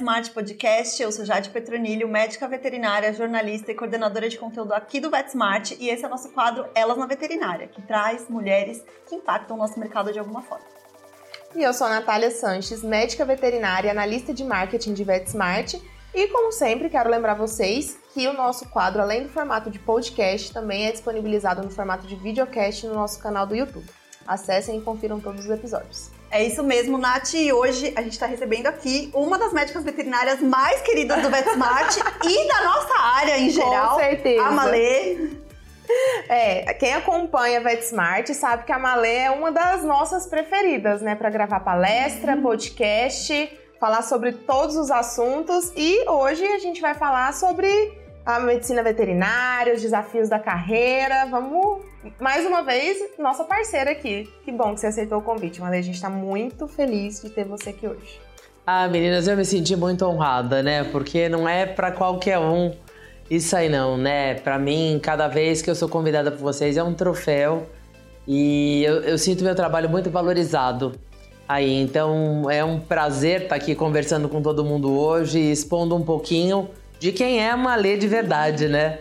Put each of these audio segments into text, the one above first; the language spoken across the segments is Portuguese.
VetSmart Podcast. Eu sou Jade Petronilho, médica veterinária, jornalista e coordenadora de conteúdo aqui do VetSmart. E esse é o nosso quadro Elas na Veterinária, que traz mulheres que impactam o nosso mercado de alguma forma. E eu sou a Natália Sanches, médica veterinária, analista de marketing de VetSmart. E como sempre, quero lembrar vocês que o nosso quadro, além do formato de podcast, também é disponibilizado no formato de videocast no nosso canal do YouTube. Acessem e confiram todos os episódios. É isso mesmo, Nath. E hoje a gente está recebendo aqui uma das médicas veterinárias mais queridas do VetSmart e da nossa área em geral. Com certeza. A Malê. É, quem acompanha VetSmart sabe que a Malê é uma das nossas preferidas, né? Para gravar palestra, uhum. podcast, falar sobre todos os assuntos. E hoje a gente vai falar sobre a medicina veterinária, os desafios da carreira. Vamos, mais uma vez, nossa parceira aqui. Que bom que você aceitou o convite, mas a gente está muito feliz de ter você aqui hoje. Ah, meninas, eu me senti muito honrada, né? Porque não é para qualquer um isso aí não, né? Para mim, cada vez que eu sou convidada por vocês é um troféu e eu, eu sinto meu trabalho muito valorizado aí. Então é um prazer estar aqui conversando com todo mundo hoje, expondo um pouquinho de quem é a Malê de verdade, né?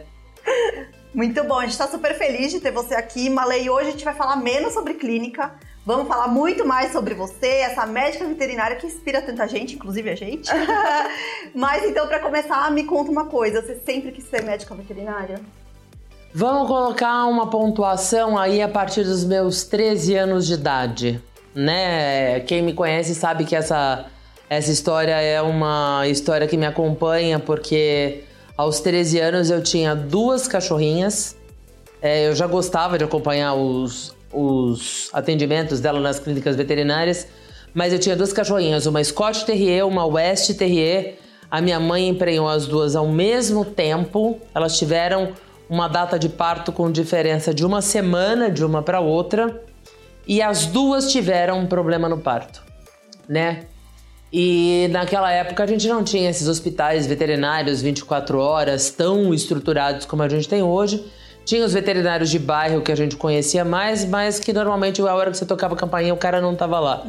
Muito bom, a gente está super feliz de ter você aqui, Malê. E hoje a gente vai falar menos sobre clínica, vamos falar muito mais sobre você, essa médica veterinária que inspira tanta gente, inclusive a gente. Mas então, para começar, me conta uma coisa: você sempre quis ser médica veterinária? Vamos colocar uma pontuação aí a partir dos meus 13 anos de idade, né? Quem me conhece sabe que essa essa história é uma história que me acompanha porque aos 13 anos eu tinha duas cachorrinhas. É, eu já gostava de acompanhar os, os atendimentos dela nas clínicas veterinárias, mas eu tinha duas cachorrinhas, uma Scott Terrier, uma West Terrier. A minha mãe emprenhou as duas ao mesmo tempo. Elas tiveram uma data de parto com diferença de uma semana de uma para outra, e as duas tiveram um problema no parto, né? E naquela época a gente não tinha esses hospitais veterinários 24 horas tão estruturados como a gente tem hoje. Tinha os veterinários de bairro que a gente conhecia mais, mas que normalmente a hora que você tocava a campainha o cara não estava lá.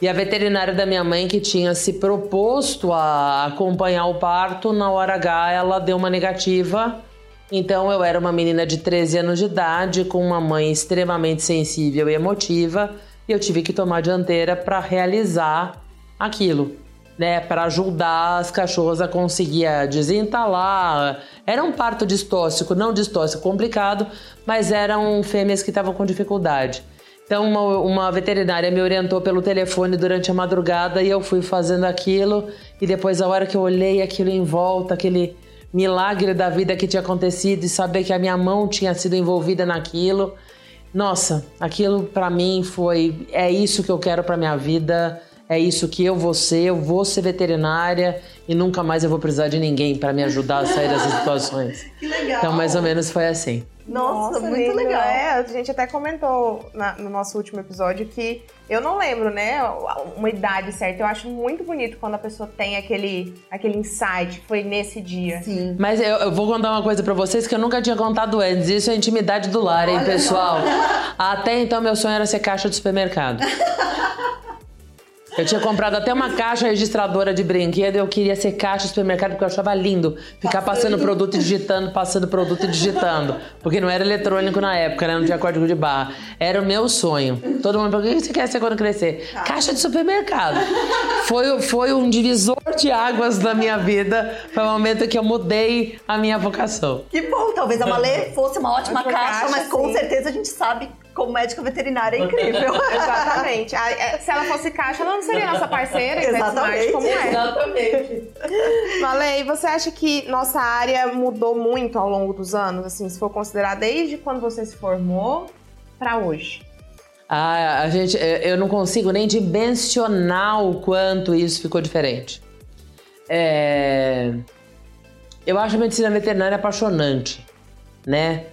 E a veterinária da minha mãe que tinha se proposto a acompanhar o parto, na hora H ela deu uma negativa. Então eu era uma menina de 13 anos de idade com uma mãe extremamente sensível e emotiva, e eu tive que tomar dianteira para realizar aquilo, né, para ajudar as cachorras a conseguir desentalar. Era um parto distóxico, não distóxico complicado, mas eram fêmeas que estavam com dificuldade. Então, uma, uma, veterinária me orientou pelo telefone durante a madrugada e eu fui fazendo aquilo. E depois, a hora que eu olhei aquilo em volta, aquele milagre da vida que tinha acontecido e saber que a minha mão tinha sido envolvida naquilo, nossa, aquilo para mim foi: é isso que eu quero para minha vida é isso que eu vou ser, eu vou ser veterinária e nunca mais eu vou precisar de ninguém para me ajudar a sair dessas situações. que legal. Então, mais ou menos foi assim. Nossa, Nossa muito lindo. legal. É, a gente até comentou na, no nosso último episódio que eu não lembro, né, uma idade certa. Eu acho muito bonito quando a pessoa tem aquele, aquele insight, foi nesse dia. Sim. Mas eu, eu vou contar uma coisa para vocês que eu nunca tinha contado antes. Isso é intimidade do lar, hein, pessoal? Até então, meu sonho era ser caixa de supermercado. Eu tinha comprado até uma caixa registradora de brinquedo. Eu queria ser caixa de supermercado porque eu achava lindo ficar passando produto e digitando, passando produto e digitando. Porque não era eletrônico na época, né? Não tinha código de barra. Era o meu sonho. Todo mundo perguntou: o que você quer ser quando crescer? Caixa de supermercado. Foi, foi um divisor de águas da minha vida. Foi o momento que eu mudei a minha vocação. Que bom, talvez a Malê fosse uma ótima caixa, caixa, mas com sim. certeza a gente sabe como médica veterinária é incrível. Exatamente. É, se ela fosse caixa, ela não seria nossa parceira, Exatamente. como é. Exatamente. Malei, você acha que nossa área mudou muito ao longo dos anos? Assim, se for considerar desde quando você se formou para hoje? Ah, a gente, é, eu não consigo nem dimensionar o quanto isso ficou diferente. É... Eu acho a medicina veterinária apaixonante, né?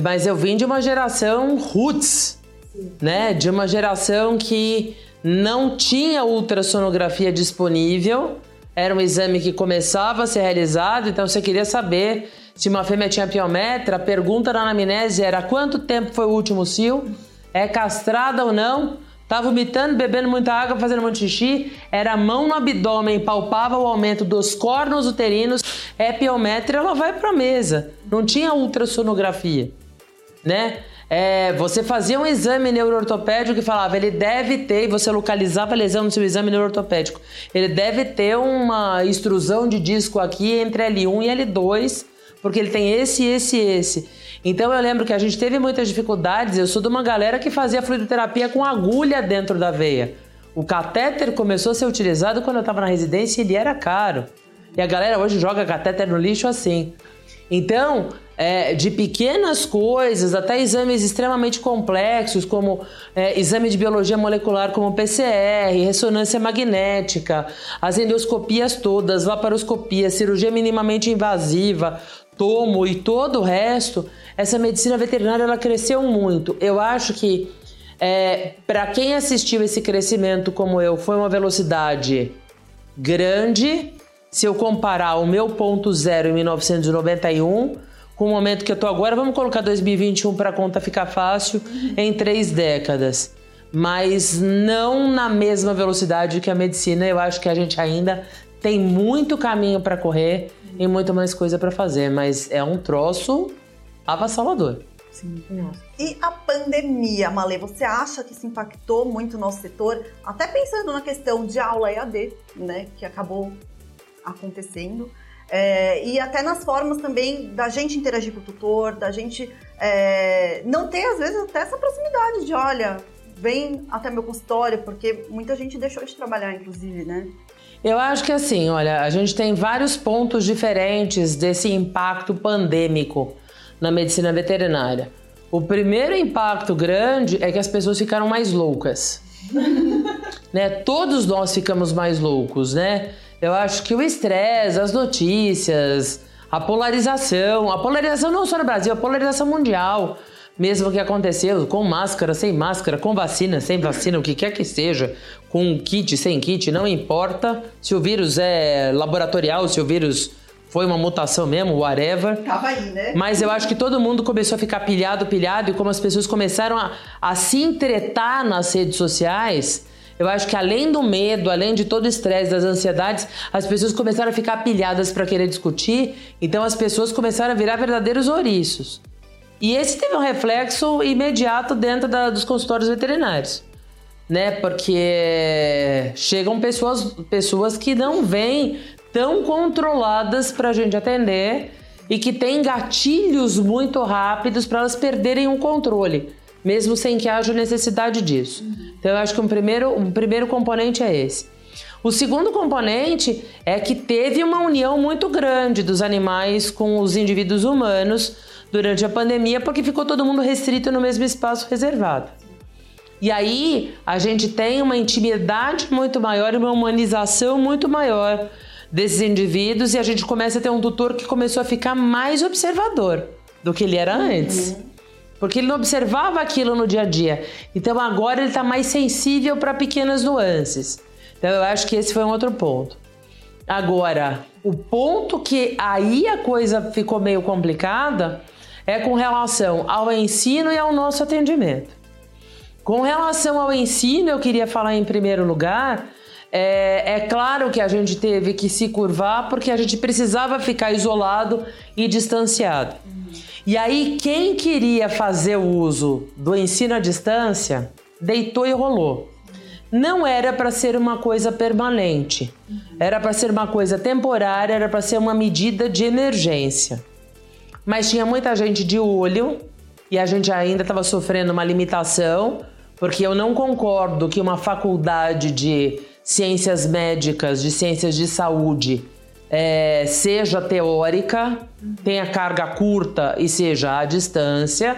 Mas eu vim de uma geração roots, Sim. né? De uma geração que não tinha ultrassonografia disponível. Era um exame que começava a ser realizado, então você queria saber se uma fêmea tinha piometra, a pergunta na anamnese era quanto tempo foi o último cio? É castrada ou não? Tá vomitando, bebendo muita água, fazendo muito xixi, era a mão no abdômen, palpava o aumento dos cornos uterinos, epiometria, ela vai para a mesa. Não tinha ultrassonografia, né? É, você fazia um exame neuroortopédico que falava, ele deve ter, e você localizava a lesão no seu exame neuroortopédico, ele deve ter uma extrusão de disco aqui entre L1 e L2, porque ele tem esse, esse e esse. Então eu lembro que a gente teve muitas dificuldades. Eu sou de uma galera que fazia fluidoterapia com agulha dentro da veia. O catéter começou a ser utilizado quando eu estava na residência e ele era caro. E a galera hoje joga catéter no lixo assim. Então, é, de pequenas coisas até exames extremamente complexos, como é, exame de biologia molecular, como PCR, ressonância magnética, as endoscopias todas, laparoscopia, cirurgia minimamente invasiva, tomo e todo o resto, essa medicina veterinária ela cresceu muito. Eu acho que é, para quem assistiu esse crescimento como eu, foi uma velocidade grande. Se eu comparar o meu ponto zero em 1991 com o momento que eu tô agora, vamos colocar 2021 para a conta ficar fácil, em três décadas. Mas não na mesma velocidade que a medicina. Eu acho que a gente ainda tem muito caminho para correr e muito mais coisa para fazer, mas é um troço avassalador. Sim, nossa. E a pandemia, Malê, você acha que isso impactou muito o nosso setor? Até pensando na questão de aula EAD, né, que acabou acontecendo. É, e até nas formas também da gente interagir com o tutor, da gente é, não ter, às vezes, até essa proximidade de, olha, vem até meu consultório, porque muita gente deixou de trabalhar, inclusive, né? Eu acho que assim, olha, a gente tem vários pontos diferentes desse impacto pandêmico na medicina veterinária. O primeiro impacto grande é que as pessoas ficaram mais loucas. né? Todos nós ficamos mais loucos, né? Eu acho que o estresse, as notícias, a polarização, a polarização não só no Brasil, a polarização mundial mesmo que aconteceu, com máscara, sem máscara, com vacina, sem vacina, o que quer que seja, com kit, sem kit, não importa se o vírus é laboratorial, se o vírus foi uma mutação mesmo, whatever. Tava aí, né? Mas eu acho que todo mundo começou a ficar pilhado, pilhado, e como as pessoas começaram a, a se entretar nas redes sociais, eu acho que além do medo, além de todo o estresse, das ansiedades, as pessoas começaram a ficar pilhadas para querer discutir, então as pessoas começaram a virar verdadeiros ouriços. E esse teve um reflexo imediato dentro da, dos consultórios veterinários, né? Porque chegam pessoas, pessoas que não vêm tão controladas para a gente atender e que têm gatilhos muito rápidos para elas perderem o controle, mesmo sem que haja necessidade disso. Então, eu acho que um primeiro, um primeiro componente é esse. O segundo componente é que teve uma união muito grande dos animais com os indivíduos humanos durante a pandemia, porque ficou todo mundo restrito no mesmo espaço reservado. E aí a gente tem uma intimidade muito maior e uma humanização muito maior desses indivíduos e a gente começa a ter um tutor que começou a ficar mais observador do que ele era antes. Uhum. Porque ele não observava aquilo no dia a dia. Então agora ele está mais sensível para pequenas nuances. Então eu acho que esse foi um outro ponto. Agora, o ponto que aí a coisa ficou meio complicada é com relação ao ensino e ao nosso atendimento. Com relação ao ensino, eu queria falar em primeiro lugar. É, é, claro que a gente teve que se curvar porque a gente precisava ficar isolado e distanciado. E aí, quem queria fazer o uso do ensino à distância, deitou e rolou. Não era para ser uma coisa permanente, era para ser uma coisa temporária, era para ser uma medida de emergência. Mas tinha muita gente de olho e a gente ainda estava sofrendo uma limitação, porque eu não concordo que uma faculdade de ciências médicas, de ciências de saúde, é, seja teórica, tenha carga curta e seja à distância.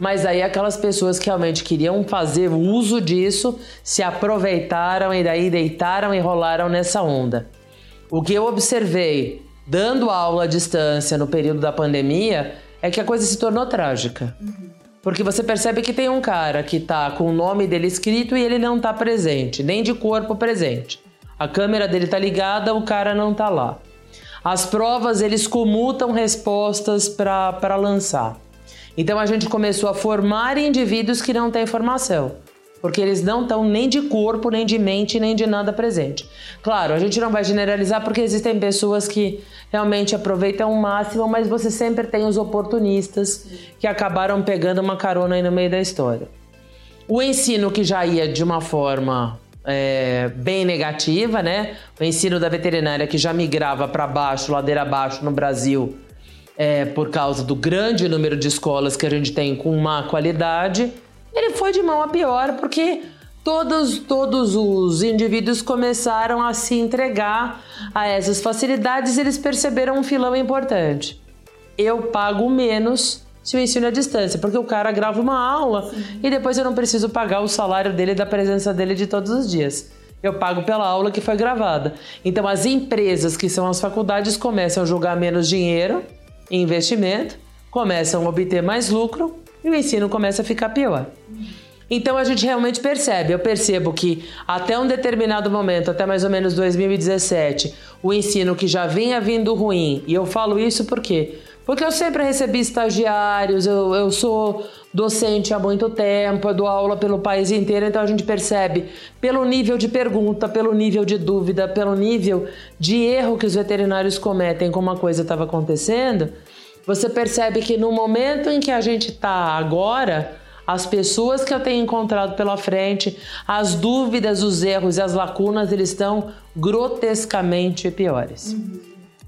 Mas aí aquelas pessoas que realmente queriam fazer uso disso se aproveitaram e daí deitaram e rolaram nessa onda. O que eu observei dando aula à distância no período da pandemia, é que a coisa se tornou trágica. Uhum. Porque você percebe que tem um cara que tá com o nome dele escrito e ele não tá presente, nem de corpo presente. A câmera dele tá ligada, o cara não tá lá. As provas, eles comutam respostas para lançar. Então a gente começou a formar indivíduos que não têm formação. Porque eles não estão nem de corpo, nem de mente, nem de nada presente. Claro, a gente não vai generalizar porque existem pessoas que realmente aproveitam o máximo, mas você sempre tem os oportunistas que acabaram pegando uma carona aí no meio da história. O ensino que já ia de uma forma é, bem negativa, né? O ensino da veterinária que já migrava para baixo, ladeira abaixo no Brasil, é, por causa do grande número de escolas que a gente tem com má qualidade ele foi de mão a pior porque todos, todos os indivíduos começaram a se entregar a essas facilidades e eles perceberam um filão importante. Eu pago menos se eu ensino à distância, porque o cara grava uma aula e depois eu não preciso pagar o salário dele da presença dele de todos os dias. Eu pago pela aula que foi gravada. Então as empresas, que são as faculdades, começam a jogar menos dinheiro em investimento, começam a obter mais lucro e o ensino começa a ficar pior. Então a gente realmente percebe, eu percebo que até um determinado momento, até mais ou menos 2017, o ensino que já vinha vindo ruim, e eu falo isso porque porque eu sempre recebi estagiários, eu, eu sou docente há muito tempo, eu dou aula pelo país inteiro, então a gente percebe pelo nível de pergunta, pelo nível de dúvida, pelo nível de erro que os veterinários cometem como uma coisa estava acontecendo, você percebe que no momento em que a gente está agora, as pessoas que eu tenho encontrado pela frente, as dúvidas, os erros e as lacunas, eles estão grotescamente piores. Uhum.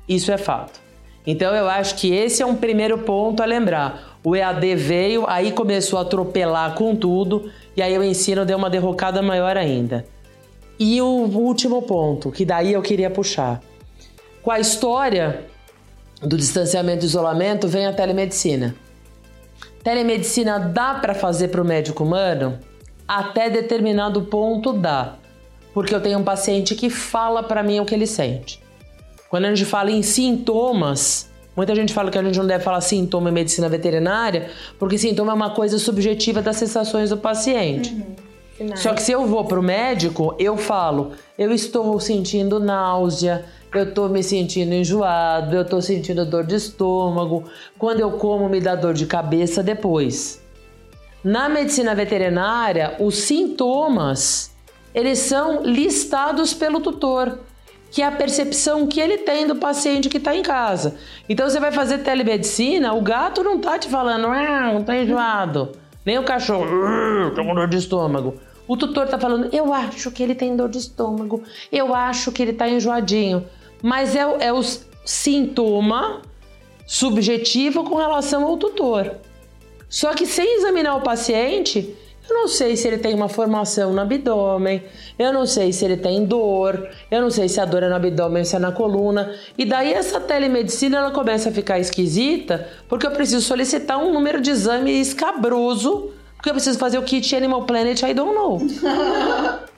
Isso é fato. Então eu acho que esse é um primeiro ponto a lembrar. O EAD veio, aí começou a atropelar com tudo, e aí o ensino deu uma derrocada maior ainda. E o último ponto, que daí eu queria puxar. Com a história do distanciamento e isolamento vem a telemedicina. Telemedicina dá para fazer para o médico humano? Até determinado ponto dá, porque eu tenho um paciente que fala para mim o que ele sente. Quando a gente fala em sintomas, muita gente fala que a gente não deve falar sintoma em medicina veterinária, porque sintoma é uma coisa subjetiva das sensações do paciente. Uhum. Só que se eu vou para o médico, eu falo, eu estou sentindo náusea, eu tô me sentindo enjoado, eu tô sentindo dor de estômago, quando eu como me dá dor de cabeça depois. Na medicina veterinária, os sintomas, eles são listados pelo tutor, que é a percepção que ele tem do paciente que está em casa. Então você vai fazer telemedicina, o gato não tá te falando, ah, não tá enjoado. Nem o cachorro, tô com dor de estômago. O tutor tá falando, eu acho que ele tem dor de estômago, eu acho que ele tá enjoadinho mas é, é o sintoma subjetivo com relação ao tutor. Só que sem examinar o paciente, eu não sei se ele tem uma formação no abdômen, eu não sei se ele tem dor, eu não sei se a dor é no abdômen ou se é na coluna. E daí essa telemedicina ela começa a ficar esquisita, porque eu preciso solicitar um número de exame escabroso, porque eu preciso fazer o kit Animal Planet I don't know.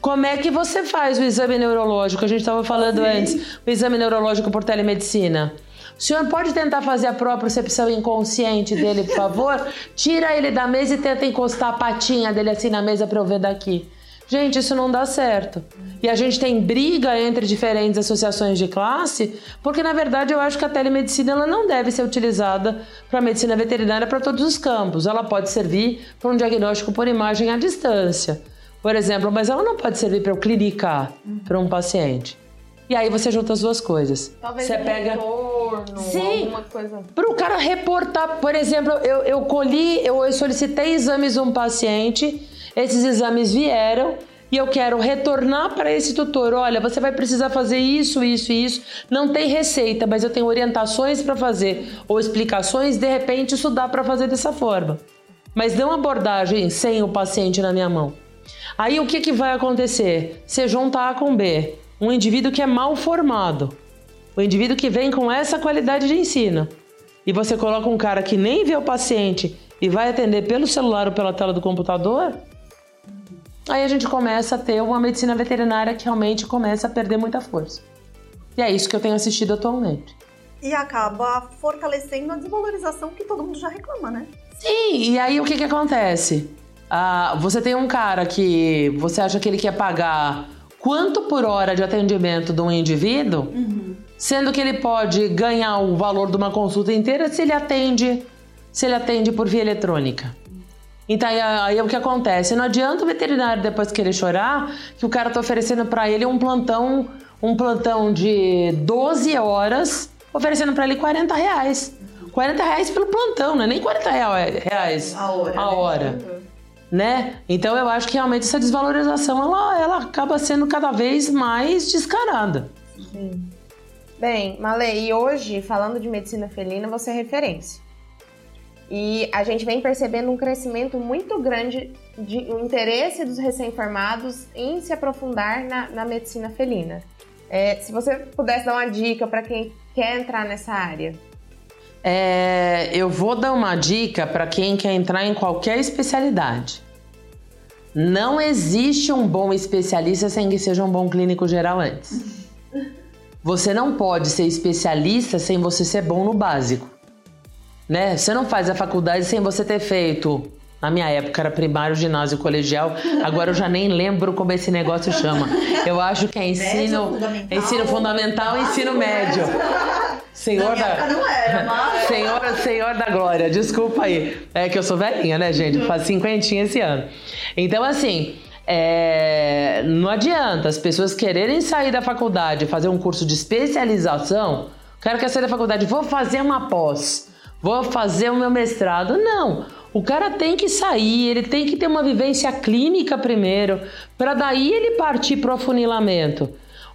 Como é que você faz o exame neurológico? A gente estava falando Sim. antes, o exame neurológico por telemedicina. O senhor pode tentar fazer a própria percepção inconsciente dele, por favor? Tira ele da mesa e tenta encostar a patinha dele assim na mesa para eu ver daqui. Gente, isso não dá certo. E a gente tem briga entre diferentes associações de classe, porque na verdade eu acho que a telemedicina ela não deve ser utilizada para medicina veterinária para todos os campos. Ela pode servir para um diagnóstico por imagem à distância por exemplo, mas ela não pode servir para eu clinicar uhum. para um paciente. E aí você junta as duas coisas. Talvez você um pega retorno, Sim, alguma coisa. Para o cara reportar, por exemplo, eu, eu colhi, eu solicitei exames de um paciente, esses exames vieram e eu quero retornar para esse tutor. Olha, você vai precisar fazer isso, isso e isso. Não tem receita, mas eu tenho orientações para fazer ou explicações. De repente, isso dá para fazer dessa forma. Mas não abordagem sem o paciente na minha mão. Aí o que, que vai acontecer? Você junta A com B, um indivíduo que é mal formado, o indivíduo que vem com essa qualidade de ensino, e você coloca um cara que nem vê o paciente e vai atender pelo celular ou pela tela do computador, aí a gente começa a ter uma medicina veterinária que realmente começa a perder muita força. E é isso que eu tenho assistido atualmente. E acaba fortalecendo a desvalorização que todo mundo já reclama, né? Sim, e aí o que, que acontece? Ah, você tem um cara que você acha que ele quer pagar quanto por hora de atendimento de um indivíduo, uhum. sendo que ele pode ganhar o valor de uma consulta inteira se ele atende, se ele atende por via eletrônica. Então aí, aí o que acontece? Não adianta o veterinário depois querer chorar que o cara tá oferecendo para ele um plantão, um plantão de 12 horas, oferecendo para ele 40 reais. 40 reais pelo plantão, não é nem 40 reais a hora. A hora. Né? Então eu acho que realmente essa desvalorização ela, ela acaba sendo cada vez mais descarada. Sim. Bem, Malê, e hoje, falando de medicina felina, você é referência. E a gente vem percebendo um crescimento muito grande de um interesse dos recém-formados em se aprofundar na, na medicina felina. É, se você pudesse dar uma dica para quem quer entrar nessa área. É, eu vou dar uma dica para quem quer entrar em qualquer especialidade. Não existe um bom especialista sem que seja um bom clínico geral antes. Você não pode ser especialista sem você ser bom no básico né? Você não faz a faculdade sem você ter feito. Na minha época era primário, ginásio, colegial. Agora eu já nem lembro como esse negócio chama. Eu acho que é ensino fundamental, ensino fundamental e ensino médio. Senhor da não era, mas... Senhor, Senhor da Glória, desculpa aí. É que eu sou velhinha, né, gente? Faz cinquentinha esse ano. Então, assim, é... não adianta as pessoas quererem sair da faculdade, fazer um curso de especialização. O cara quer sair da faculdade, vou fazer uma pós vou fazer o meu mestrado. Não. O cara tem que sair, ele tem que ter uma vivência clínica primeiro, para daí ele partir para o afunilamento.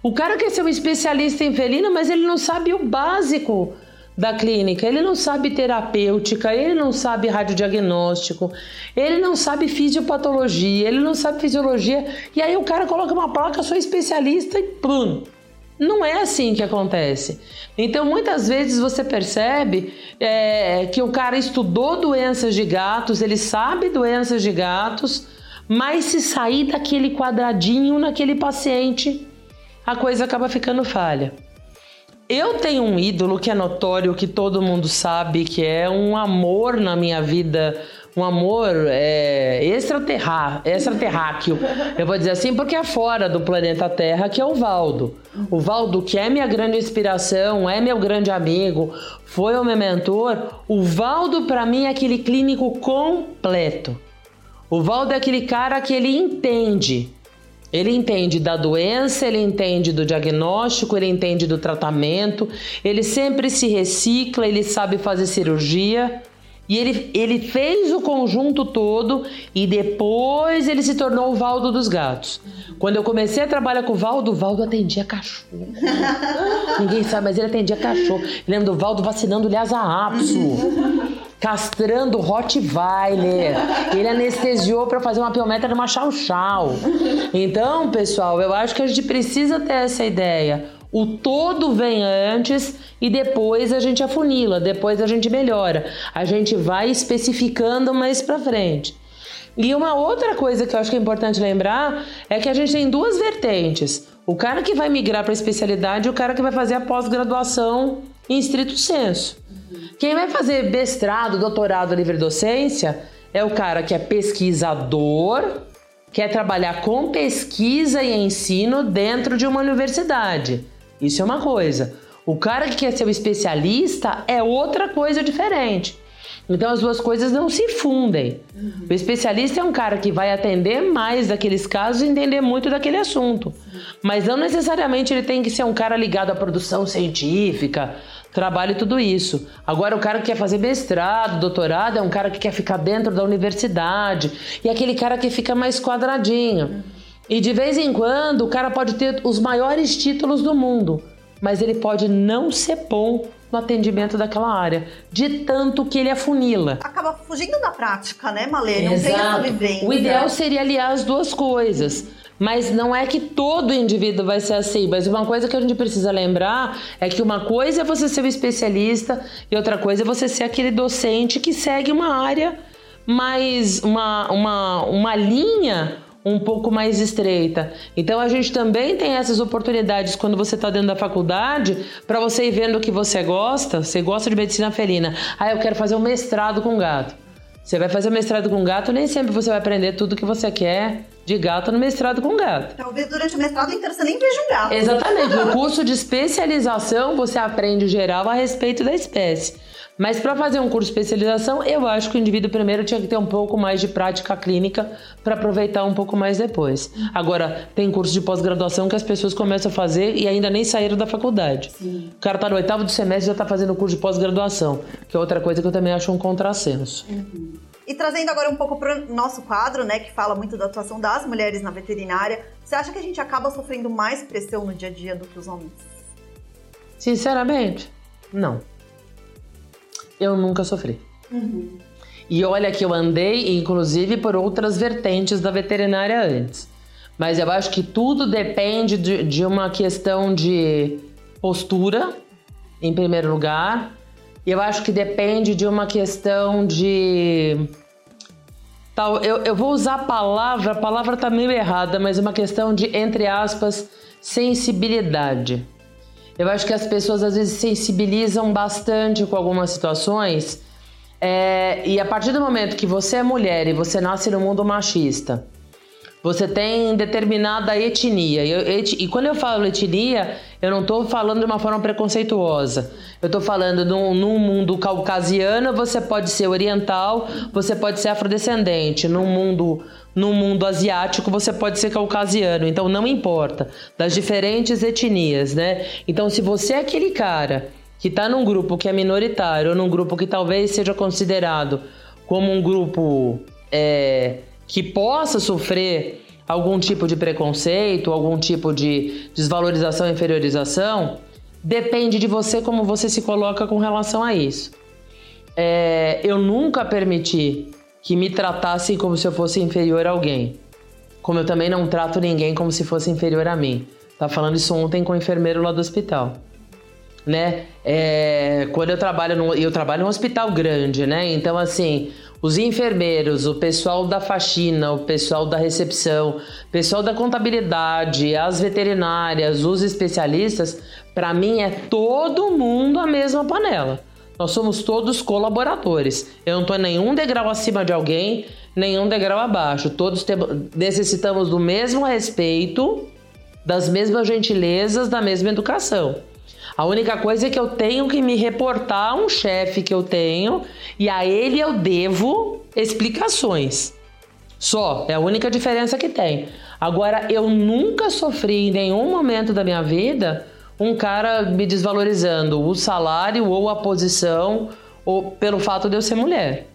O cara quer ser um especialista em felina, mas ele não sabe o básico da clínica, ele não sabe terapêutica, ele não sabe radiodiagnóstico, ele não sabe fisiopatologia, ele não sabe fisiologia, e aí o cara coloca uma placa, sou especialista e pum, não é assim que acontece. Então, muitas vezes você percebe é, que o cara estudou doenças de gatos, ele sabe doenças de gatos, mas se sair daquele quadradinho naquele paciente, a coisa acaba ficando falha. Eu tenho um ídolo que é notório, que todo mundo sabe, que é um amor na minha vida um amor é, extraterrá, extraterráqueo, eu vou dizer assim, porque é fora do planeta Terra, que é o Valdo. O Valdo, que é minha grande inspiração, é meu grande amigo, foi o meu mentor. O Valdo, para mim, é aquele clínico completo. O Valdo é aquele cara que ele entende. Ele entende da doença, ele entende do diagnóstico, ele entende do tratamento, ele sempre se recicla, ele sabe fazer cirurgia. E ele, ele fez o conjunto todo e depois ele se tornou o Valdo dos Gatos. Quando eu comecei a trabalhar com o Valdo, o Valdo atendia cachorro. Ninguém sabe, mas ele atendia cachorro. Lembro do Valdo vacinando Lhasa Apso, castrando Rottweiler. Ele anestesiou para fazer uma piometra numa chau-chau. Então, pessoal, eu acho que a gente precisa ter essa ideia. O todo vem antes e depois a gente afunila, depois a gente melhora. A gente vai especificando mais para frente. E uma outra coisa que eu acho que é importante lembrar é que a gente tem duas vertentes. O cara que vai migrar para especialidade e o cara que vai fazer a pós-graduação em estrito senso. Quem vai fazer mestrado, doutorado, livre docência é o cara que é pesquisador, quer trabalhar com pesquisa e ensino dentro de uma universidade. Isso é uma coisa. O cara que quer ser o especialista é outra coisa diferente. Então as duas coisas não se fundem. Uhum. O especialista é um cara que vai atender mais daqueles casos e entender muito daquele assunto. Mas não necessariamente ele tem que ser um cara ligado à produção científica, trabalho e tudo isso. Agora o cara que quer fazer mestrado, doutorado, é um cara que quer ficar dentro da universidade. E aquele cara que fica mais quadradinho. E de vez em quando o cara pode ter os maiores títulos do mundo, mas ele pode não ser bom no atendimento daquela área, de tanto que ele afunila. Acaba fugindo da prática, né, Malê? Não tem essa vivência. O ideal seria aliar as duas coisas. Mas não é que todo indivíduo vai ser assim. Mas uma coisa que a gente precisa lembrar é que uma coisa é você ser um especialista e outra coisa é você ser aquele docente que segue uma área mais uma, uma, uma linha um pouco mais estreita. Então a gente também tem essas oportunidades quando você está dentro da faculdade para você ir vendo o que você gosta. Você gosta de medicina felina. Ah, eu quero fazer um mestrado com gato. Você vai fazer mestrado com gato, nem sempre você vai aprender tudo que você quer de gato no mestrado com gato. Talvez durante o mestrado inteiro você nem veja um gato. Exatamente. No curso de especialização, você aprende geral a respeito da espécie. Mas para fazer um curso de especialização, eu acho que o indivíduo primeiro tinha que ter um pouco mais de prática clínica para aproveitar um pouco mais depois. Agora, tem curso de pós-graduação que as pessoas começam a fazer e ainda nem saíram da faculdade. Sim. O cara tá no oitavo do semestre e já tá fazendo curso de pós-graduação, que é outra coisa que eu também acho um contrassenso. Uhum. E trazendo agora um pouco para o nosso quadro, né, que fala muito da atuação das mulheres na veterinária, você acha que a gente acaba sofrendo mais pressão no dia a dia do que os homens? Sinceramente, não eu nunca sofri. Uhum. E olha que eu andei, inclusive, por outras vertentes da veterinária antes. Mas eu acho que tudo depende de, de uma questão de postura, em primeiro lugar. Eu acho que depende de uma questão de. Tal, eu, eu vou usar a palavra, a palavra tá meio errada, mas uma questão de, entre aspas, sensibilidade. Eu acho que as pessoas às vezes sensibilizam bastante com algumas situações. É, e a partir do momento que você é mulher e você nasce no mundo machista, você tem determinada etnia. E, e quando eu falo etnia, eu não estou falando de uma forma preconceituosa. Eu estou falando num, num mundo caucasiano, você pode ser oriental, você pode ser afrodescendente. Num mundo no mundo asiático você pode ser caucasiano, então não importa, das diferentes etnias, né? Então se você é aquele cara que está num grupo que é minoritário ou num grupo que talvez seja considerado como um grupo é, que possa sofrer algum tipo de preconceito, algum tipo de desvalorização, inferiorização, depende de você como você se coloca com relação a isso. É, eu nunca permiti que me tratassem como se eu fosse inferior a alguém. Como eu também não trato ninguém como se fosse inferior a mim. Tá falando isso ontem com o enfermeiro lá do hospital. Né? É, quando eu trabalho no, eu trabalho num hospital grande, né? Então assim, os enfermeiros, o pessoal da faxina, o pessoal da recepção, pessoal da contabilidade, as veterinárias, os especialistas, para mim é todo mundo a mesma panela. Nós somos todos colaboradores. Eu não estou nenhum degrau acima de alguém, nenhum degrau abaixo. Todos necessitamos do mesmo respeito, das mesmas gentilezas, da mesma educação. A única coisa é que eu tenho que me reportar a um chefe que eu tenho e a ele eu devo explicações. Só, é a única diferença que tem. Agora, eu nunca sofri em nenhum momento da minha vida um cara me desvalorizando o salário ou a posição ou pelo fato de eu ser mulher.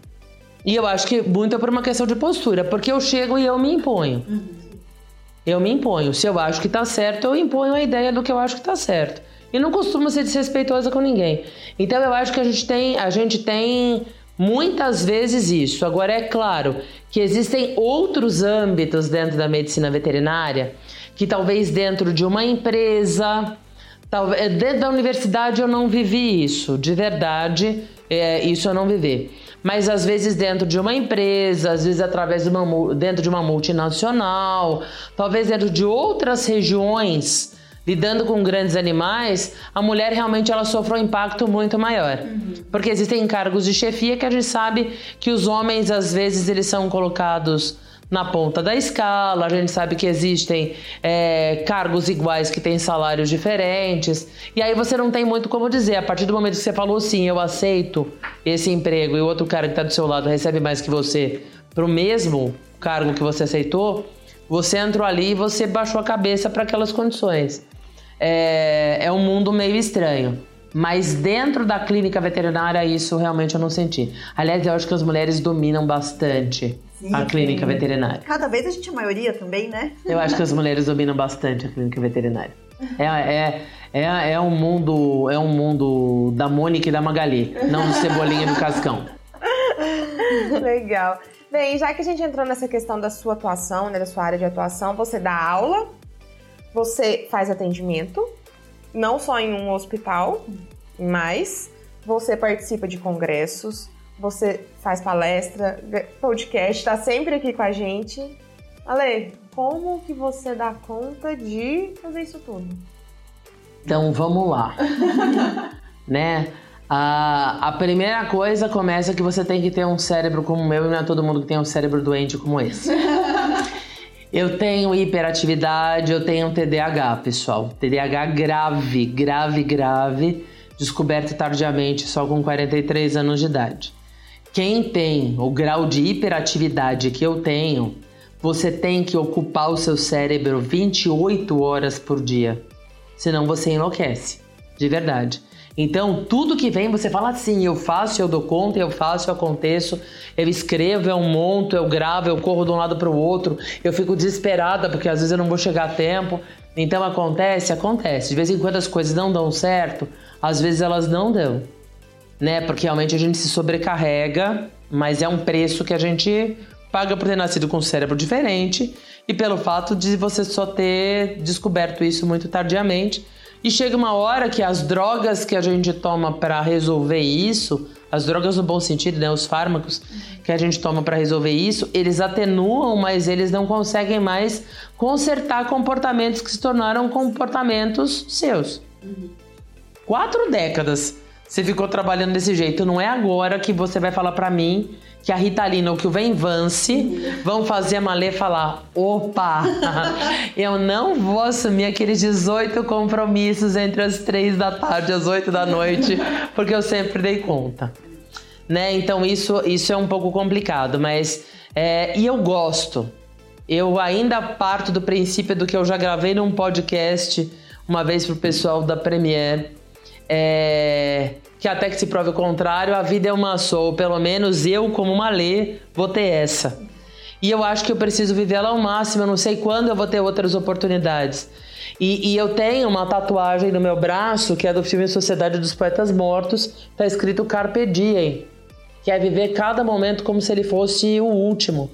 E eu acho que muito é por uma questão de postura, porque eu chego e eu me imponho. Eu me imponho. Se eu acho que tá certo, eu imponho a ideia do que eu acho que tá certo. E não costumo ser desrespeitosa com ninguém. Então eu acho que a gente tem, a gente tem muitas vezes isso. Agora é claro que existem outros âmbitos dentro da medicina veterinária que talvez dentro de uma empresa, Talvez, é, dentro da universidade eu não vivi isso, de verdade, é, isso eu não vivi. Mas às vezes dentro de uma empresa, às vezes através de uma, dentro de uma multinacional, talvez dentro de outras regiões, lidando com grandes animais, a mulher realmente ela sofre um impacto muito maior. Uhum. Porque existem cargos de chefia que a gente sabe que os homens às vezes eles são colocados na ponta da escala. A gente sabe que existem é, cargos iguais que têm salários diferentes. E aí você não tem muito como dizer. A partir do momento que você falou sim, eu aceito esse emprego e o outro cara que está do seu lado recebe mais que você para o mesmo cargo que você aceitou, você entrou ali e você baixou a cabeça para aquelas condições. É, é um mundo meio estranho. Mas dentro da clínica veterinária, isso realmente eu não senti. Aliás, eu acho que as mulheres dominam bastante Sim, a clínica veterinária. Cada vez a gente é maioria também, né? Eu acho que as mulheres dominam bastante a clínica veterinária. É, é, é, é um mundo é um mundo da Mônica e da Magali, não do Cebolinha e do Cascão. Legal. Bem, já que a gente entrou nessa questão da sua atuação, né, da sua área de atuação, você dá aula, você faz atendimento, não só em um hospital, mas você participa de congressos, você faz palestra, podcast, tá sempre aqui com a gente. Ale, como que você dá conta de fazer isso tudo? Então vamos lá. né? A, a primeira coisa começa que você tem que ter um cérebro como o meu e não é todo mundo que tem um cérebro doente como esse. eu tenho hiperatividade, eu tenho TDAH, pessoal. TDAH grave, grave, grave descoberto tardiamente, só com 43 anos de idade. Quem tem o grau de hiperatividade que eu tenho, você tem que ocupar o seu cérebro 28 horas por dia. Senão você enlouquece. De verdade. Então, tudo que vem, você fala assim: eu faço, eu dou conta, eu faço, eu aconteço, eu escrevo, eu monto, eu gravo, eu corro de um lado para o outro, eu fico desesperada porque às vezes eu não vou chegar a tempo. Então, acontece, acontece. De vez em quando as coisas não dão certo, às vezes elas não dão, né? Porque realmente a gente se sobrecarrega, mas é um preço que a gente paga por ter nascido com um cérebro diferente e pelo fato de você só ter descoberto isso muito tardiamente. E chega uma hora que as drogas que a gente toma para resolver isso, as drogas no bom sentido, né, os fármacos que a gente toma para resolver isso, eles atenuam, mas eles não conseguem mais consertar comportamentos que se tornaram comportamentos seus. Quatro décadas você ficou trabalhando desse jeito. Não é agora que você vai falar para mim que a Ritalina ou que o Venvance vão fazer a Malê falar: opa, eu não vou assumir aqueles 18 compromissos entre as 3 da tarde e as 8 da noite, porque eu sempre dei conta. Né? Então isso, isso é um pouco complicado, mas. É, e eu gosto. Eu ainda parto do princípio do que eu já gravei num podcast uma vez pro pessoal da Premiere. É, que até que se prove o contrário, a vida é uma só, ou pelo menos eu, como uma lê, vou ter essa. E eu acho que eu preciso viver ela ao máximo, eu não sei quando eu vou ter outras oportunidades. E, e, eu tenho uma tatuagem no meu braço, que é do filme Sociedade dos Poetas Mortos, tá escrito Carpe Diem, que é viver cada momento como se ele fosse o último.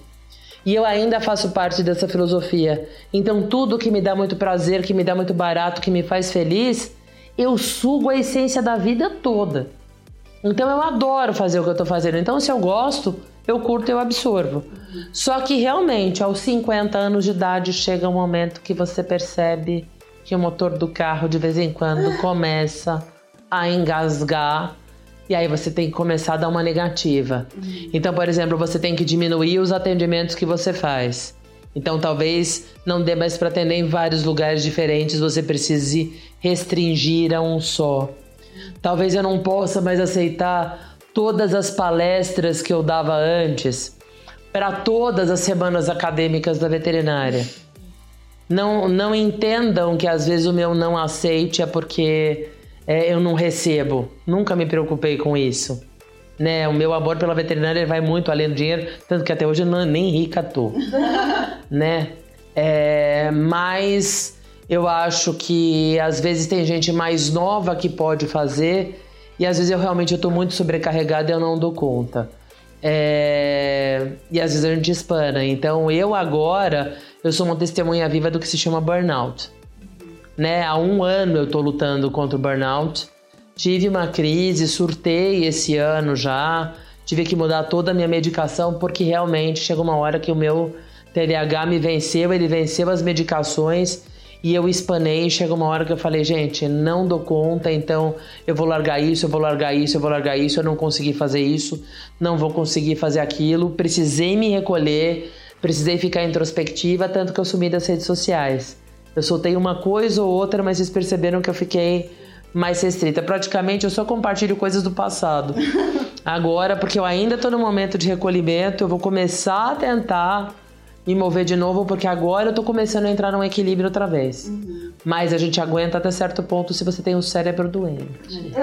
E eu ainda faço parte dessa filosofia. Então tudo que me dá muito prazer, que me dá muito barato, que me faz feliz, eu sugo a essência da vida toda. Então eu adoro fazer o que eu tô fazendo. Então se eu gosto, eu curto, eu absorvo. Só que realmente aos 50 anos de idade chega um momento que você percebe que o motor do carro de vez em quando começa a engasgar e aí você tem que começar a dar uma negativa. Então, por exemplo, você tem que diminuir os atendimentos que você faz. Então, talvez não dê mais para atender em vários lugares diferentes, você precise restringir a um só. Talvez eu não possa mais aceitar todas as palestras que eu dava antes para todas as semanas acadêmicas da veterinária. Não, não entendam que às vezes o meu não aceite é porque é, eu não recebo. Nunca me preocupei com isso né? O meu amor pela veterinária vai muito além do dinheiro, tanto que até hoje eu não, nem rica tô, né? É, mas eu acho que às vezes tem gente mais nova que pode fazer e às vezes eu realmente estou muito sobrecarregada e eu não dou conta. É, e às vezes a gente espana. Então eu agora eu sou uma testemunha viva do que se chama burnout. Né? Há um ano eu estou lutando contra o burnout Tive uma crise, surtei esse ano já, tive que mudar toda a minha medicação porque realmente chegou uma hora que o meu TDAH me venceu, ele venceu as medicações e eu espanei. Chegou uma hora que eu falei, gente, não dou conta, então eu vou largar isso, eu vou largar isso, eu vou largar isso, eu não consegui fazer isso, não vou conseguir fazer aquilo. Precisei me recolher, precisei ficar introspectiva, tanto que eu sumi das redes sociais. Eu soltei uma coisa ou outra, mas vocês perceberam que eu fiquei mais restrita. Praticamente eu só compartilho coisas do passado. Agora, porque eu ainda estou no momento de recolhimento, eu vou começar a tentar me mover de novo, porque agora eu estou começando a entrar num equilíbrio outra vez. Uhum. Mas a gente aguenta até certo ponto se você tem um cérebro doente.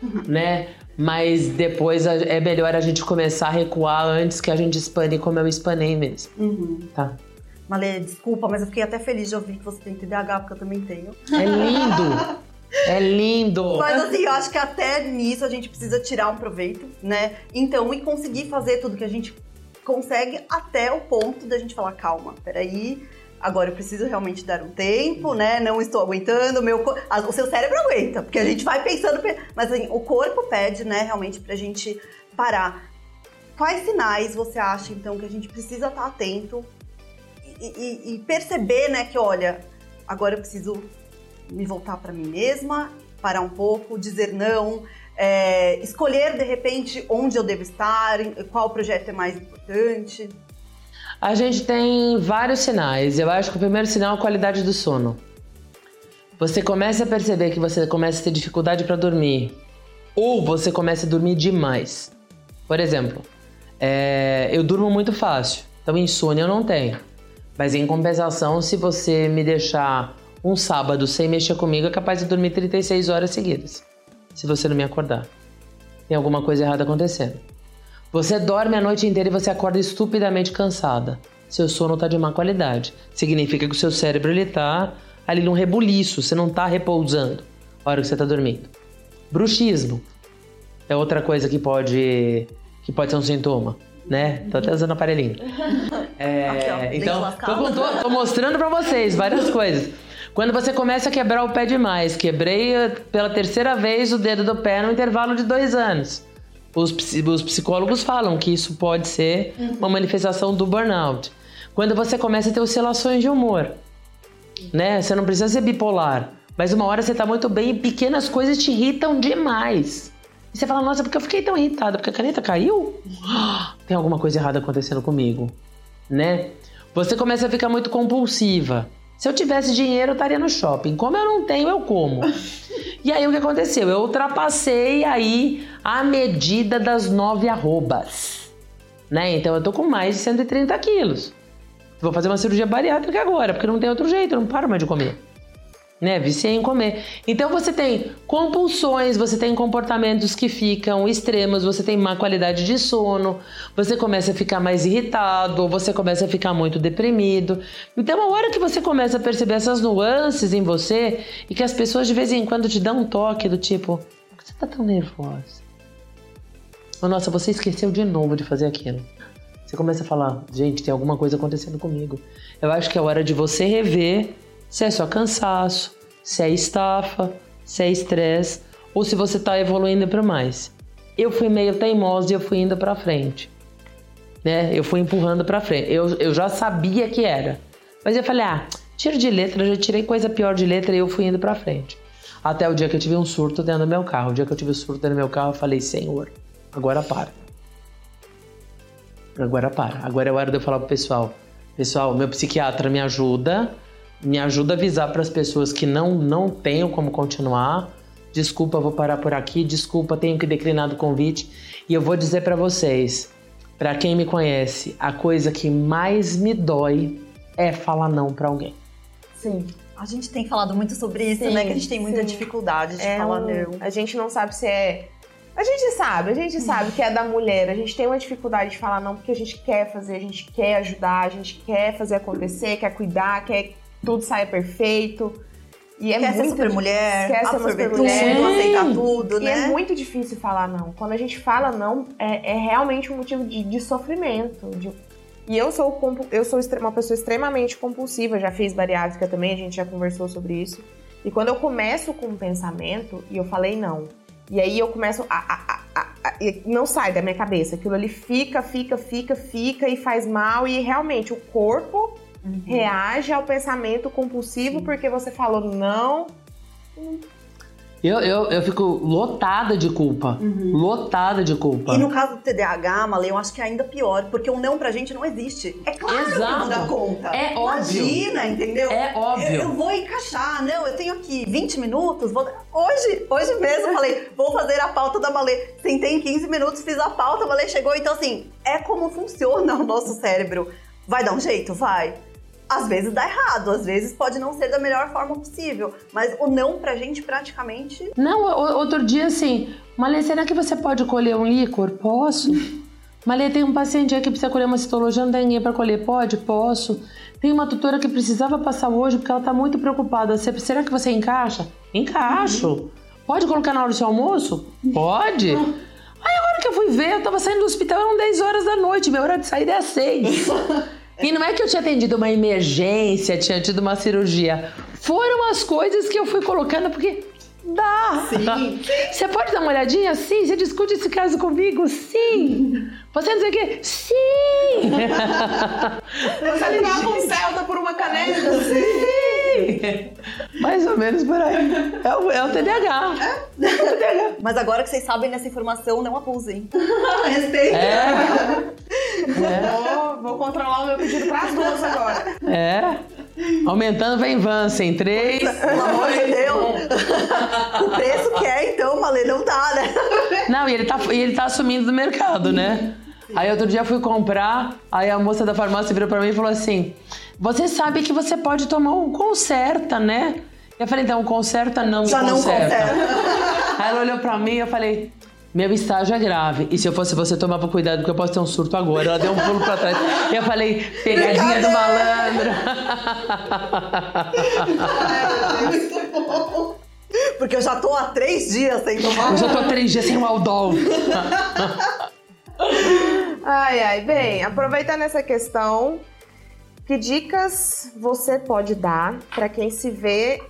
Uhum. né? Mas depois é melhor a gente começar a recuar antes que a gente espane como eu espanei mesmo. Uhum. Tá. Malê, desculpa, mas eu fiquei até feliz de ouvir que você tem TDAH, porque eu também tenho. É lindo! É lindo! Mas assim, eu acho que até nisso a gente precisa tirar um proveito, né? Então, e conseguir fazer tudo que a gente consegue até o ponto da gente falar, calma, peraí, agora eu preciso realmente dar um tempo, né? Não estou aguentando, meu o seu cérebro aguenta, porque a gente vai pensando, mas assim, o corpo pede, né, realmente pra gente parar. Quais sinais você acha, então, que a gente precisa estar atento e, e, e perceber, né, que olha, agora eu preciso me voltar para mim mesma, parar um pouco, dizer não, é, escolher de repente onde eu devo estar, qual projeto é mais importante? A gente tem vários sinais. Eu acho que o primeiro sinal é a qualidade do sono. você começa a perceber que você começa a ter dificuldade para dormir, ou você começa a dormir demais. Por exemplo, é, eu durmo muito fácil, então insônia eu não tenho. Mas em compensação, se você me deixar um sábado sem mexer comigo, é capaz de dormir 36 horas seguidas. Se você não me acordar. Tem alguma coisa errada acontecendo. Você dorme a noite inteira e você acorda estupidamente cansada. Seu sono está de má qualidade. Significa que o seu cérebro ele tá ali num rebuliço, você não está repousando na hora que você está dormindo. Bruxismo é outra coisa que pode que pode ser um sintoma, né? Tô até usando aparelhinho. É, então, tô, tô- tô mostrando pra vocês várias coisas. Quando você começa a quebrar o pé demais, quebrei eh, pela terceira vez o dedo do pé no intervalo de dois anos. Os, os psicólogos falam que isso pode ser uma manifestação do burnout. Quando você começa a ter oscilações de humor, né? Você não precisa ser bipolar, mas uma hora você tá muito bem e pequenas coisas te irritam demais. E você fala, nossa, porque eu fiquei tão irritada? Porque a caneta caiu? Tem alguma coisa errada acontecendo comigo, né? Você começa a ficar muito compulsiva. Se eu tivesse dinheiro, eu estaria no shopping. Como eu não tenho, eu como. E aí o que aconteceu? Eu ultrapassei aí a medida das nove arrobas. Né? Então eu tô com mais de 130 quilos. Vou fazer uma cirurgia bariátrica agora, porque não tem outro jeito, eu não paro mais de comer. Né? Viciei em comer. Então você tem compulsões, você tem comportamentos que ficam extremos, você tem má qualidade de sono, você começa a ficar mais irritado, você começa a ficar muito deprimido. Então, a hora que você começa a perceber essas nuances em você e que as pessoas de vez em quando te dão um toque do tipo: por que você tá tão nervosa? Ou, nossa, você esqueceu de novo de fazer aquilo. Você começa a falar, gente, tem alguma coisa acontecendo comigo. Eu acho que é hora de você rever se é só cansaço, se é estafa, se é estresse ou se você tá evoluindo para mais. Eu fui meio teimosa e eu fui indo para frente. Né? Eu fui empurrando para frente. Eu, eu já sabia que era. Mas eu falei, ah, tiro de letra, já tirei coisa pior de letra e eu fui indo para frente. Até o dia que eu tive um surto dentro do meu carro. O dia que eu tive um surto dentro do meu carro, eu falei, Senhor, agora para. Agora para. Agora é hora de eu falar pro pessoal. Pessoal, meu psiquiatra me ajuda, me ajuda a avisar para as pessoas que não não tenham como continuar. Desculpa, vou parar por aqui. Desculpa, tenho que declinar do convite. E eu vou dizer para vocês, para quem me conhece, a coisa que mais me dói é falar não para alguém. Sim. A gente tem falado muito sobre isso, Sim, né? Que a gente tem muita sim. dificuldade de É falar um- não. A gente não sabe se é. A gente sabe, a gente sabe que é da mulher. A gente tem uma dificuldade de falar não porque a gente quer fazer, a gente quer ajudar, a gente quer fazer acontecer, quer cuidar, quer que tudo saia perfeito. E é Quer ser muito super mulher, quer ser uma absorver tudo, aceitar tudo, E né? é muito difícil falar não. Quando a gente fala não, é, é realmente um motivo de, de sofrimento. de- E eu sou, compu- eu sou uma pessoa extremamente compulsiva, já fiz bariátrica também, a gente já conversou sobre isso. E quando eu começo com um pensamento, e eu falei não, e aí eu começo a. a- a- a- a- e não sai da minha cabeça. Aquilo ali fica, fica, fica, fica e faz mal, e realmente o corpo reage ao pensamento compulsivo porque você falou não. Eu, eu, eu fico lotada de culpa. Lotada de culpa. E no caso do TDAH, Malê, eu acho que é ainda pior, porque o não pra gente não existe. É claro que Exato. não dá conta. É óbvio. Imagina, entendeu? É óbvio. Eu, eu vou encaixar, não, eu tenho aqui 20 minutos, vou... Hoje, hoje mesmo, eu falei, vou fazer a pauta da Malê. Sentei em 15 minutos, fiz a pauta, a Malê chegou. Então, assim, é como funciona o nosso cérebro. Vai dar um jeito? Vai. Às vezes dá errado, às vezes pode não ser da melhor forma possível. Mas o não pra gente praticamente Não, outro dia assim, Malê, será que você pode colher um líquor? Posso. Malê, tem um paciente aí que precisa colher uma citologia, não tem ninguém pra colher. Pode? Posso. Tem uma tutora que precisava passar hoje porque ela tá muito preocupada. Será que você encaixa? Encaixo. Pode colocar na hora do seu almoço? Pode. Aí a hora que eu fui ver, eu tava saindo do hospital, eram 10 horas da noite, minha hora de saída é às 6. E não é que eu tinha atendido uma emergência, tinha tido uma cirurgia. Foram as coisas que eu fui colocando porque dá. Sim. Você pode dar uma olhadinha? Sim. Você discute esse caso comigo? Sim. Você não sei o quê? Sim. Você troca um Celta por uma caneta? Sim. Mais ou menos por aí. É o, é o TDAH. Mas agora que vocês sabem dessa informação, não abusem. Respeito. É. Vou, vou controlar o meu pedido pras duas agora. É. Aumentando vem Vansen, três. Pelo amor de Deus. o preço que é, então, Malê, não dá, né? Não, e ele tá, e ele tá assumindo do mercado, né? Aí outro dia fui comprar, aí a moça da farmácia virou pra mim e falou assim: Você sabe que você pode tomar um conserta, né? Eu falei, então, conserta não Já não conserta. conserta. Aí ela olhou pra mim e eu falei, meu estágio é grave. E se eu fosse você, tomava cuidado, porque eu posso ter um surto agora. Ela deu um pulo pra trás. E eu falei, pegadinha do malandro. Muito bom. Porque eu já tô há três dias sem tomar. Eu já tô há três dias sem o Aldol. Ai, ai. Bem, aproveitando essa questão, que dicas você pode dar para quem se vê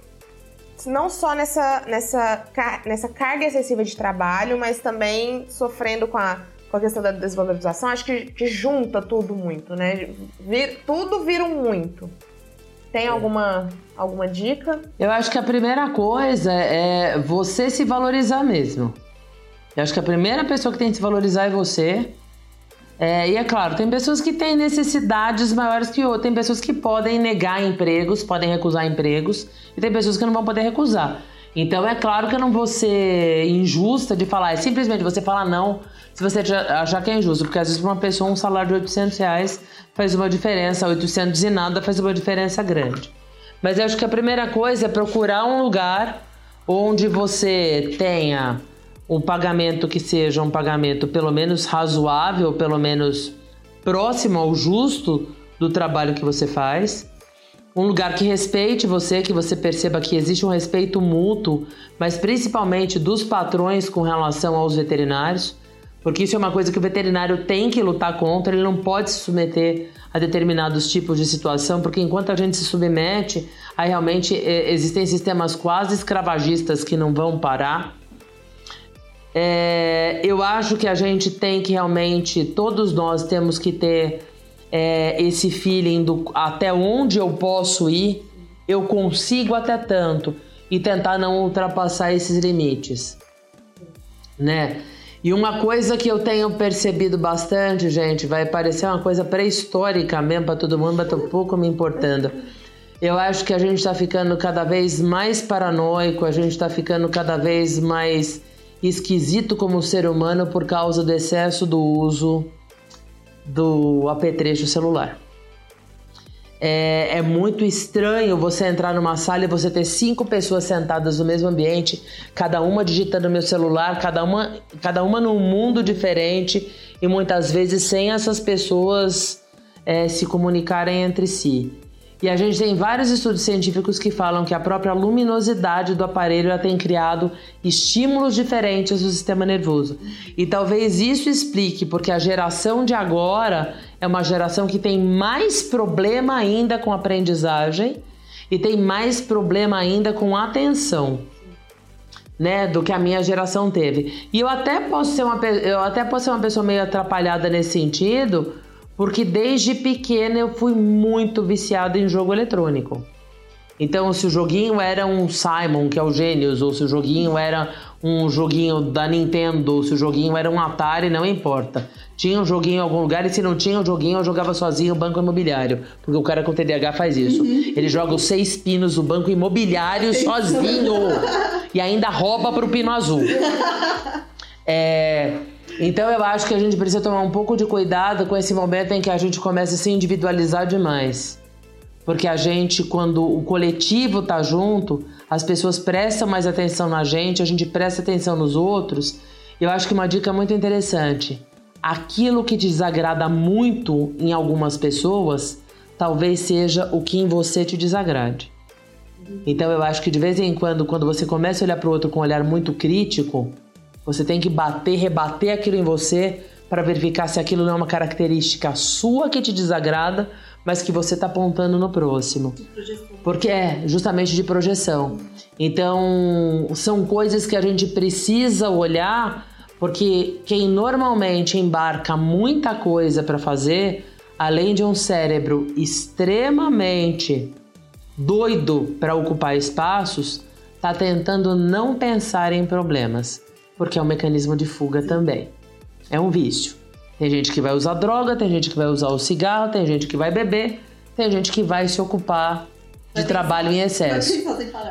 não só nessa, nessa, nessa carga excessiva de trabalho, mas também sofrendo com a, com a questão da desvalorização? Acho que, que junta tudo muito, né? Vir- tudo vira um muito. Tem alguma, alguma dica? Eu acho que a primeira coisa é você se valorizar mesmo. Eu acho que a primeira pessoa que tem que se valorizar é você. É, e é claro, tem pessoas que têm necessidades maiores que outras. Tem pessoas que podem negar empregos, podem recusar empregos. E tem pessoas que não vão poder recusar. Então é claro que eu não vou ser injusta de falar. É simplesmente você falar não se você achar que é injusto. Porque às vezes para uma pessoa um salário de 800 reais faz uma diferença. 800 e nada faz uma diferença grande. Mas eu acho que a primeira coisa é procurar um lugar onde você tenha um pagamento que seja um pagamento pelo menos razoável, pelo menos próximo ao justo do trabalho que você faz. Um lugar que respeite você, que você perceba que existe um respeito mútuo, mas principalmente dos patrões com relação aos veterinários, porque isso é uma coisa que o veterinário tem que lutar contra, ele não pode se submeter a determinados tipos de situação, porque enquanto a gente se submete, aí realmente eh, existem sistemas quase escravagistas que não vão parar. É, eu acho que a gente tem que realmente, todos nós temos que ter é, esse feeling do até onde eu posso ir, eu consigo até tanto e tentar não ultrapassar esses limites, né? E uma coisa que eu tenho percebido bastante, gente, vai parecer uma coisa pré-histórica mesmo para todo mundo, mas tô pouco me importando. Eu acho que a gente está ficando cada vez mais paranoico, a gente está ficando cada vez mais esquisito como ser humano por causa do excesso do uso do apetrecho celular. É, é muito estranho você entrar numa sala e você ter cinco pessoas sentadas no mesmo ambiente, cada uma digitando meu celular, cada uma, cada uma num mundo diferente e muitas vezes sem essas pessoas é, se comunicarem entre si. E a gente tem vários estudos científicos que falam que a própria luminosidade do aparelho tem criado estímulos diferentes do sistema nervoso. E talvez isso explique porque a geração de agora é uma geração que tem mais problema ainda com aprendizagem e tem mais problema ainda com atenção. Né, do que a minha geração teve. E eu até posso ser uma, eu até posso ser uma pessoa meio atrapalhada nesse sentido, porque desde pequena eu fui muito viciado em jogo eletrônico. Então, se o joguinho era um Simon, que é o Genius, ou se o joguinho era um joguinho da Nintendo, ou se o joguinho era um Atari, não importa. Tinha um joguinho em algum lugar e se não tinha um joguinho, eu jogava sozinho o banco imobiliário. Porque o cara com TDAH faz isso. Ele joga os seis pinos do banco imobiliário sozinho. e ainda rouba pro pino azul. É, então eu acho que a gente precisa tomar um pouco de cuidado com esse momento em que a gente começa a se individualizar demais. Porque a gente, quando o coletivo tá junto, as pessoas prestam mais atenção na gente, a gente presta atenção nos outros. Eu acho que uma dica muito interessante: aquilo que desagrada muito em algumas pessoas, talvez seja o que em você te desagrade. Então eu acho que de vez em quando, quando você começa a olhar para o outro com um olhar muito crítico, você tem que bater, rebater aquilo em você para verificar se aquilo não é uma característica sua que te desagrada, mas que você está apontando no próximo. Porque é justamente de projeção. Então, são coisas que a gente precisa olhar, porque quem normalmente embarca muita coisa para fazer, além de um cérebro extremamente doido para ocupar espaços, está tentando não pensar em problemas, porque é um mecanismo de fuga também. É um vício. Tem gente que vai usar droga, tem gente que vai usar o cigarro, tem gente que vai beber, tem gente que vai se ocupar de trabalho em excesso.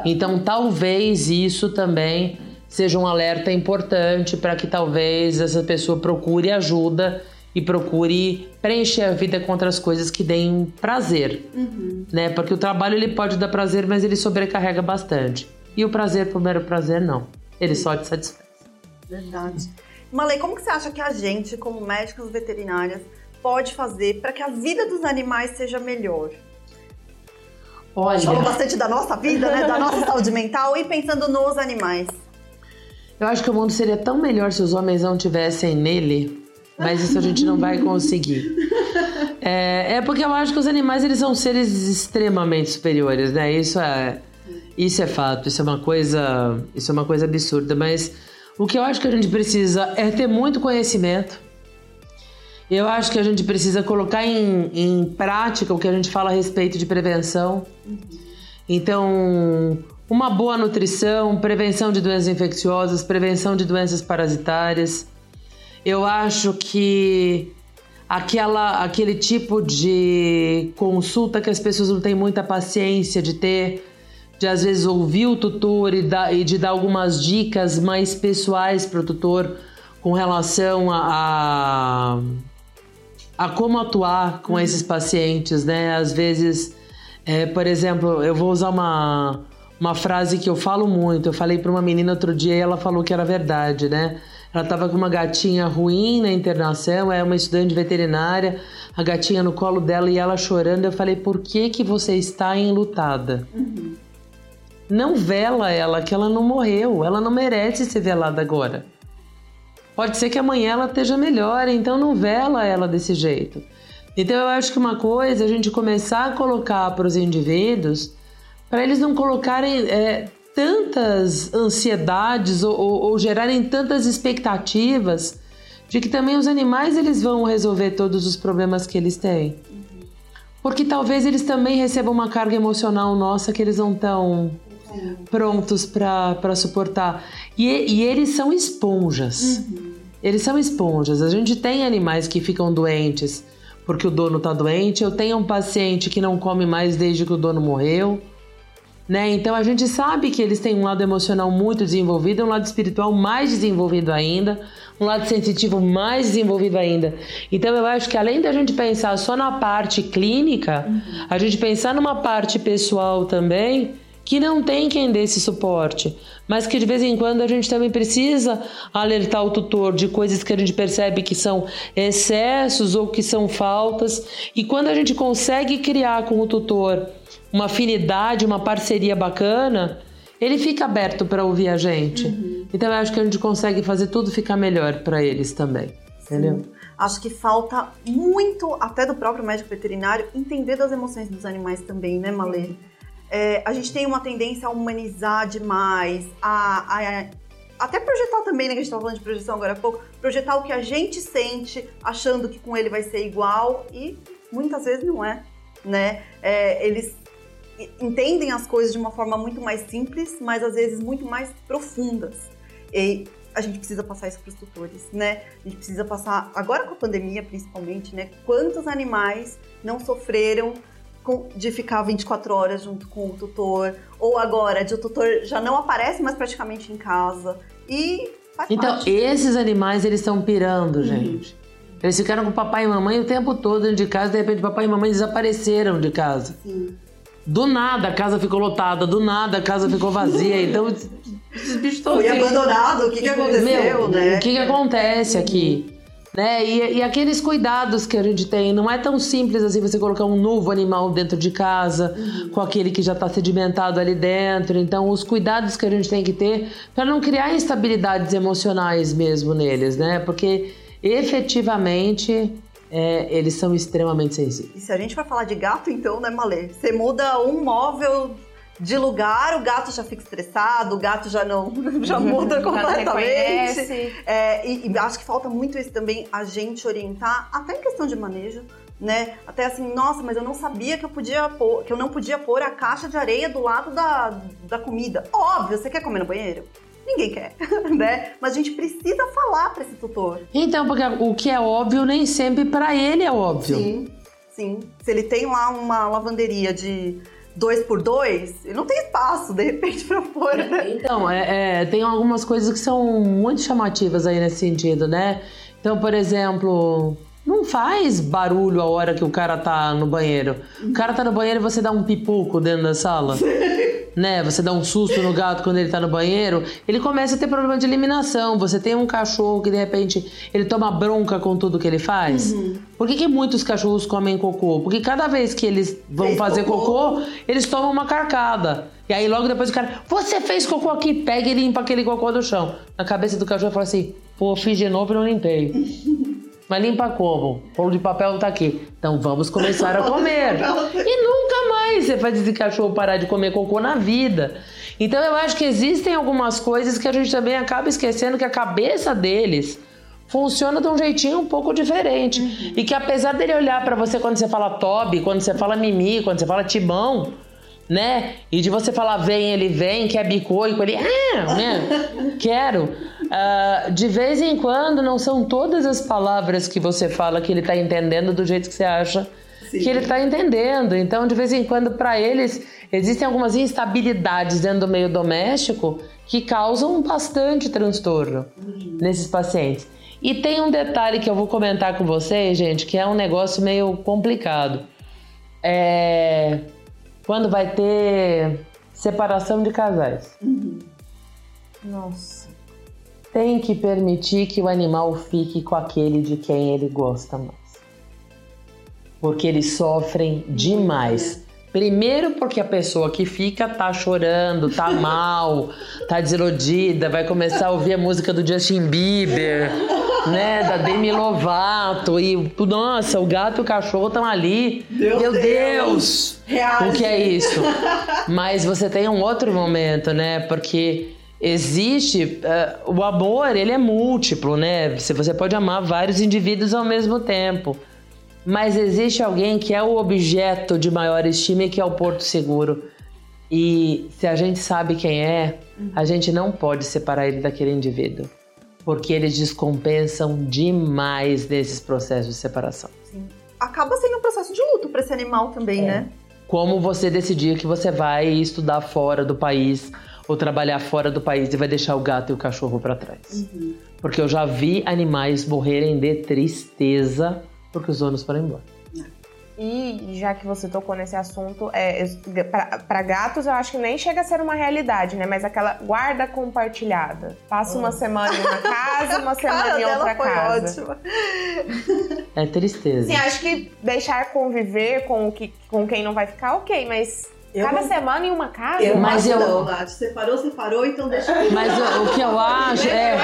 Então, talvez isso também seja um alerta importante para que talvez essa pessoa procure ajuda e procure preencher a vida com outras coisas que deem prazer, uhum. né? Porque o trabalho ele pode dar prazer, mas ele sobrecarrega bastante. E o prazer, por mero prazer, não. Ele só te satisfaz. Verdade. Malê, como que você acha que a gente, como médicos veterinárias, pode fazer para que a vida dos animais seja melhor? Olha. Falou bastante da nossa vida, né? Da nossa saúde mental e pensando nos animais. Eu acho que o mundo seria tão melhor se os homens não tivessem nele, mas isso a gente não vai conseguir. É, é porque eu acho que os animais eles são seres extremamente superiores, né? Isso é isso é fato, isso é uma coisa, isso é uma coisa absurda, mas o que eu acho que a gente precisa é ter muito conhecimento. Eu acho que a gente precisa colocar em, em prática o que a gente fala a respeito de prevenção. Então, uma boa nutrição, prevenção de doenças infecciosas, prevenção de doenças parasitárias. Eu acho que aquela, aquele tipo de consulta que as pessoas não têm muita paciência de ter, de às vezes ouvir o tutor e, dar, e de dar algumas dicas mais pessoais para o tutor com relação a, a, a, como atuar com esses pacientes, né? Às vezes, é, por exemplo, eu vou usar uma, uma frase que eu falo muito. Eu falei para uma menina outro dia e ela falou que era verdade, né? Ela estava com uma gatinha ruim na internação, é uma estudante veterinária, a gatinha no colo dela e ela chorando. Eu falei, por que que você está enlutada? Uhum. Não vela ela, que ela não morreu. Ela não merece ser velada agora. Pode ser que amanhã ela esteja melhor, então não vela ela desse jeito. Então eu acho que uma coisa é a gente começar a colocar para os indivíduos, para eles não colocarem é, tantas ansiedades ou, ou, ou, gerarem tantas expectativas de que também os animais eles vão resolver todos os problemas que eles têm. Porque talvez eles também recebam uma carga emocional nossa que eles não estão prontos para suportar. E, e, eles são esponjas. Uhum. Eles são esponjas. A gente tem animais que ficam doentes porque o dono está doente. Eu tenho um paciente que não come mais desde que o dono morreu. Né? Então a gente sabe que eles têm um lado emocional muito desenvolvido, um lado espiritual mais desenvolvido ainda, um lado sensitivo mais desenvolvido ainda. Então eu acho que além da gente pensar só na parte clínica, uhum. a gente pensar numa parte pessoal também, que não tem quem dê esse suporte, mas que de vez em quando a gente também precisa alertar o tutor de coisas que a gente percebe que são excessos ou que são faltas, e quando a gente consegue criar com o tutor uma afinidade, uma parceria bacana, ele fica aberto para ouvir a gente. Uhum. Então eu acho que a gente consegue fazer tudo ficar melhor para eles também. Entendeu? Acho que falta muito, até do próprio médico veterinário, entender das emoções dos animais também, né, Malê? É, a gente tem uma tendência a humanizar demais, a, a, até projetar também, né, que a gente estava falando de projeção agora há pouco, projetar o que a gente sente, achando que com ele vai ser igual e muitas vezes não é, né? É, eles entendem as coisas de uma forma muito mais simples, mas às vezes muito mais profundas. E a gente precisa passar isso para os tutores, né? A gente precisa passar, agora com a pandemia principalmente, né? Quantos animais não sofreram de ficar 24 horas junto com o tutor, ou agora de o tutor já não aparece mais praticamente em casa. E Então, parte. esses animais eles estão pirando, uhum. gente. Eles ficaram com papai e mamãe o tempo todo dentro de casa, de repente papai e mamãe desapareceram de casa. Sim. Do nada a casa ficou lotada, do nada a casa ficou vazia. então, esses bichos estão. Foi abandonado, o que, que aconteceu, Meu, né? O que, que acontece aqui? Né? E, e, aqueles cuidados que a gente tem, não é tão simples assim você colocar um novo animal dentro de casa, com aquele que já está sedimentado ali dentro. Então, os cuidados que a gente tem que ter para não criar instabilidades emocionais mesmo neles, né? Porque efetivamente é, eles são extremamente sensíveis. E se a gente vai falar de gato, então, né, Malê? Você muda um móvel de lugar, o gato já fica estressado, o gato já não já muda completamente. É, e, e, acho que falta muito isso também, a gente orientar, até em questão de manejo, né? Até assim, nossa, mas eu não sabia que eu podia pôr, que eu não podia pôr a caixa de areia do lado da, da comida. Óbvio, você quer comer no banheiro? Ninguém quer, né? Mas a gente precisa falar para esse tutor. Então, porque o que é óbvio nem sempre para ele é óbvio. Sim, sim. Se ele tem lá uma lavanderia de dois por dois, e não tem espaço, de repente, pra pôr, né? Então, é, é, tem algumas coisas que são muito chamativas aí nesse sentido, né? Então, por exemplo, não faz barulho a hora que o cara tá no banheiro. O cara tá no banheiro e você dá um pipoco dentro da sala. né? Você dá um susto no gato quando ele tá no banheiro, ele começa a ter problema de eliminação. Você tem um cachorro que de repente ele toma bronca com tudo que ele faz. Uhum. Por que, que muitos cachorros comem cocô? Porque cada vez que eles vão fez fazer cocô. cocô, eles tomam uma carcada. E aí logo depois o cara, você fez cocô aqui, pega e limpa aquele cocô do chão. Na cabeça do cachorro fala assim, pô, fiz de novo e não limpei. Mas limpa como? O rolo de papel tá aqui. Então vamos começar a comer. e nunca mais você faz esse cachorro parar de comer cocô na vida. Então eu acho que existem algumas coisas que a gente também acaba esquecendo que a cabeça deles funciona de um jeitinho um pouco diferente. Uhum. E que apesar dele olhar para você quando você fala Toby, quando você fala Mimi, quando você fala Tibão, né? E de você falar vem, ele vem, quer bicoico, ele ah, né? Quero. Uh, de vez em quando, não são todas as palavras que você fala que ele está entendendo do jeito que você acha Sim. que ele está entendendo. Então, de vez em quando, para eles, existem algumas instabilidades dentro do meio doméstico que causam bastante transtorno uhum. nesses pacientes. E tem um detalhe que eu vou comentar com vocês, gente, que é um negócio meio complicado. É quando vai ter separação de casais. Uhum. Nossa. Tem que permitir que o animal fique com aquele de quem ele gosta mais. Porque eles sofrem demais. Primeiro porque a pessoa que fica tá chorando, tá mal, tá desiludida, vai começar a ouvir a música do Justin Bieber, né, da Demi Lovato e nossa, o gato e o cachorro estão ali. Meu, Meu Deus! Deus. O que é isso? Mas você tem um outro momento, né? Porque existe uh, o amor, ele é múltiplo, né? Você pode amar vários indivíduos ao mesmo tempo. Mas existe alguém que é o objeto de maior estima e que é o porto seguro. E se a gente sabe quem é, a gente não pode separar ele daquele indivíduo. Porque eles descompensam demais nesses processos de separação. Sim. Acaba sendo um processo de luto para esse animal também, é. né? Como você decidir que você vai estudar fora do país ou trabalhar fora do país e vai deixar o gato e o cachorro para trás. Uhum. Porque eu já vi animais morrerem de tristeza porque os donos foram embora. E já que você tocou nesse assunto, é, para gatos eu acho que nem chega a ser uma realidade, né? Mas aquela guarda compartilhada. Passa uma semana em uma casa, uma semana em outra casa. Ótima. É tristeza. Sim, acho que deixar conviver com, o que, com quem não vai ficar, ok, mas eu Cada não... semana em uma casa? Eu mas eu não, Nath. Separou, separou, então deixa eu... Mas o, o que eu acho é...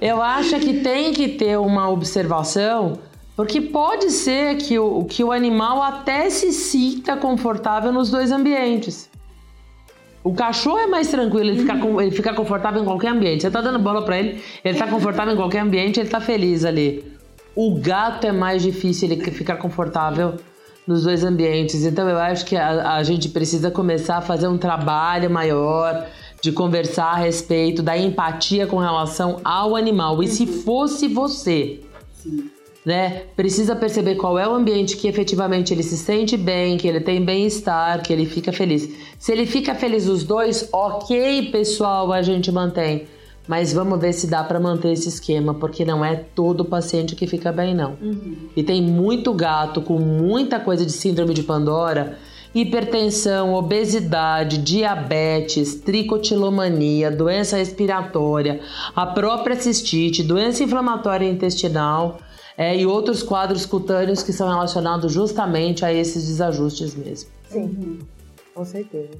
Eu acho que tem que ter uma observação porque pode ser que o, que o animal até se sinta confortável nos dois ambientes. O cachorro é mais tranquilo, ele fica, ele fica confortável em qualquer ambiente. Você tá dando bola para ele, ele tá confortável em qualquer ambiente, ele tá feliz ali. O gato é mais difícil ele ficar confortável nos dois ambientes. Então eu acho que a, a gente precisa começar a fazer um trabalho maior de conversar a respeito da empatia com relação ao animal. E se fosse você, Sim né? Precisa perceber qual é o ambiente que efetivamente ele se sente bem, que ele tem bem-estar, que ele fica feliz. Se ele fica feliz os dois, ok, pessoal, a gente mantém. Mas vamos ver se dá para manter esse esquema, porque não é todo paciente que fica bem, não. Uhum. E tem muito gato com muita coisa de síndrome de Pandora, hipertensão, obesidade, diabetes, tricotilomania, doença respiratória, a própria cistite, doença inflamatória intestinal é, e outros quadros cutâneos que são relacionados justamente a esses desajustes mesmo. Sim, uhum. com certeza.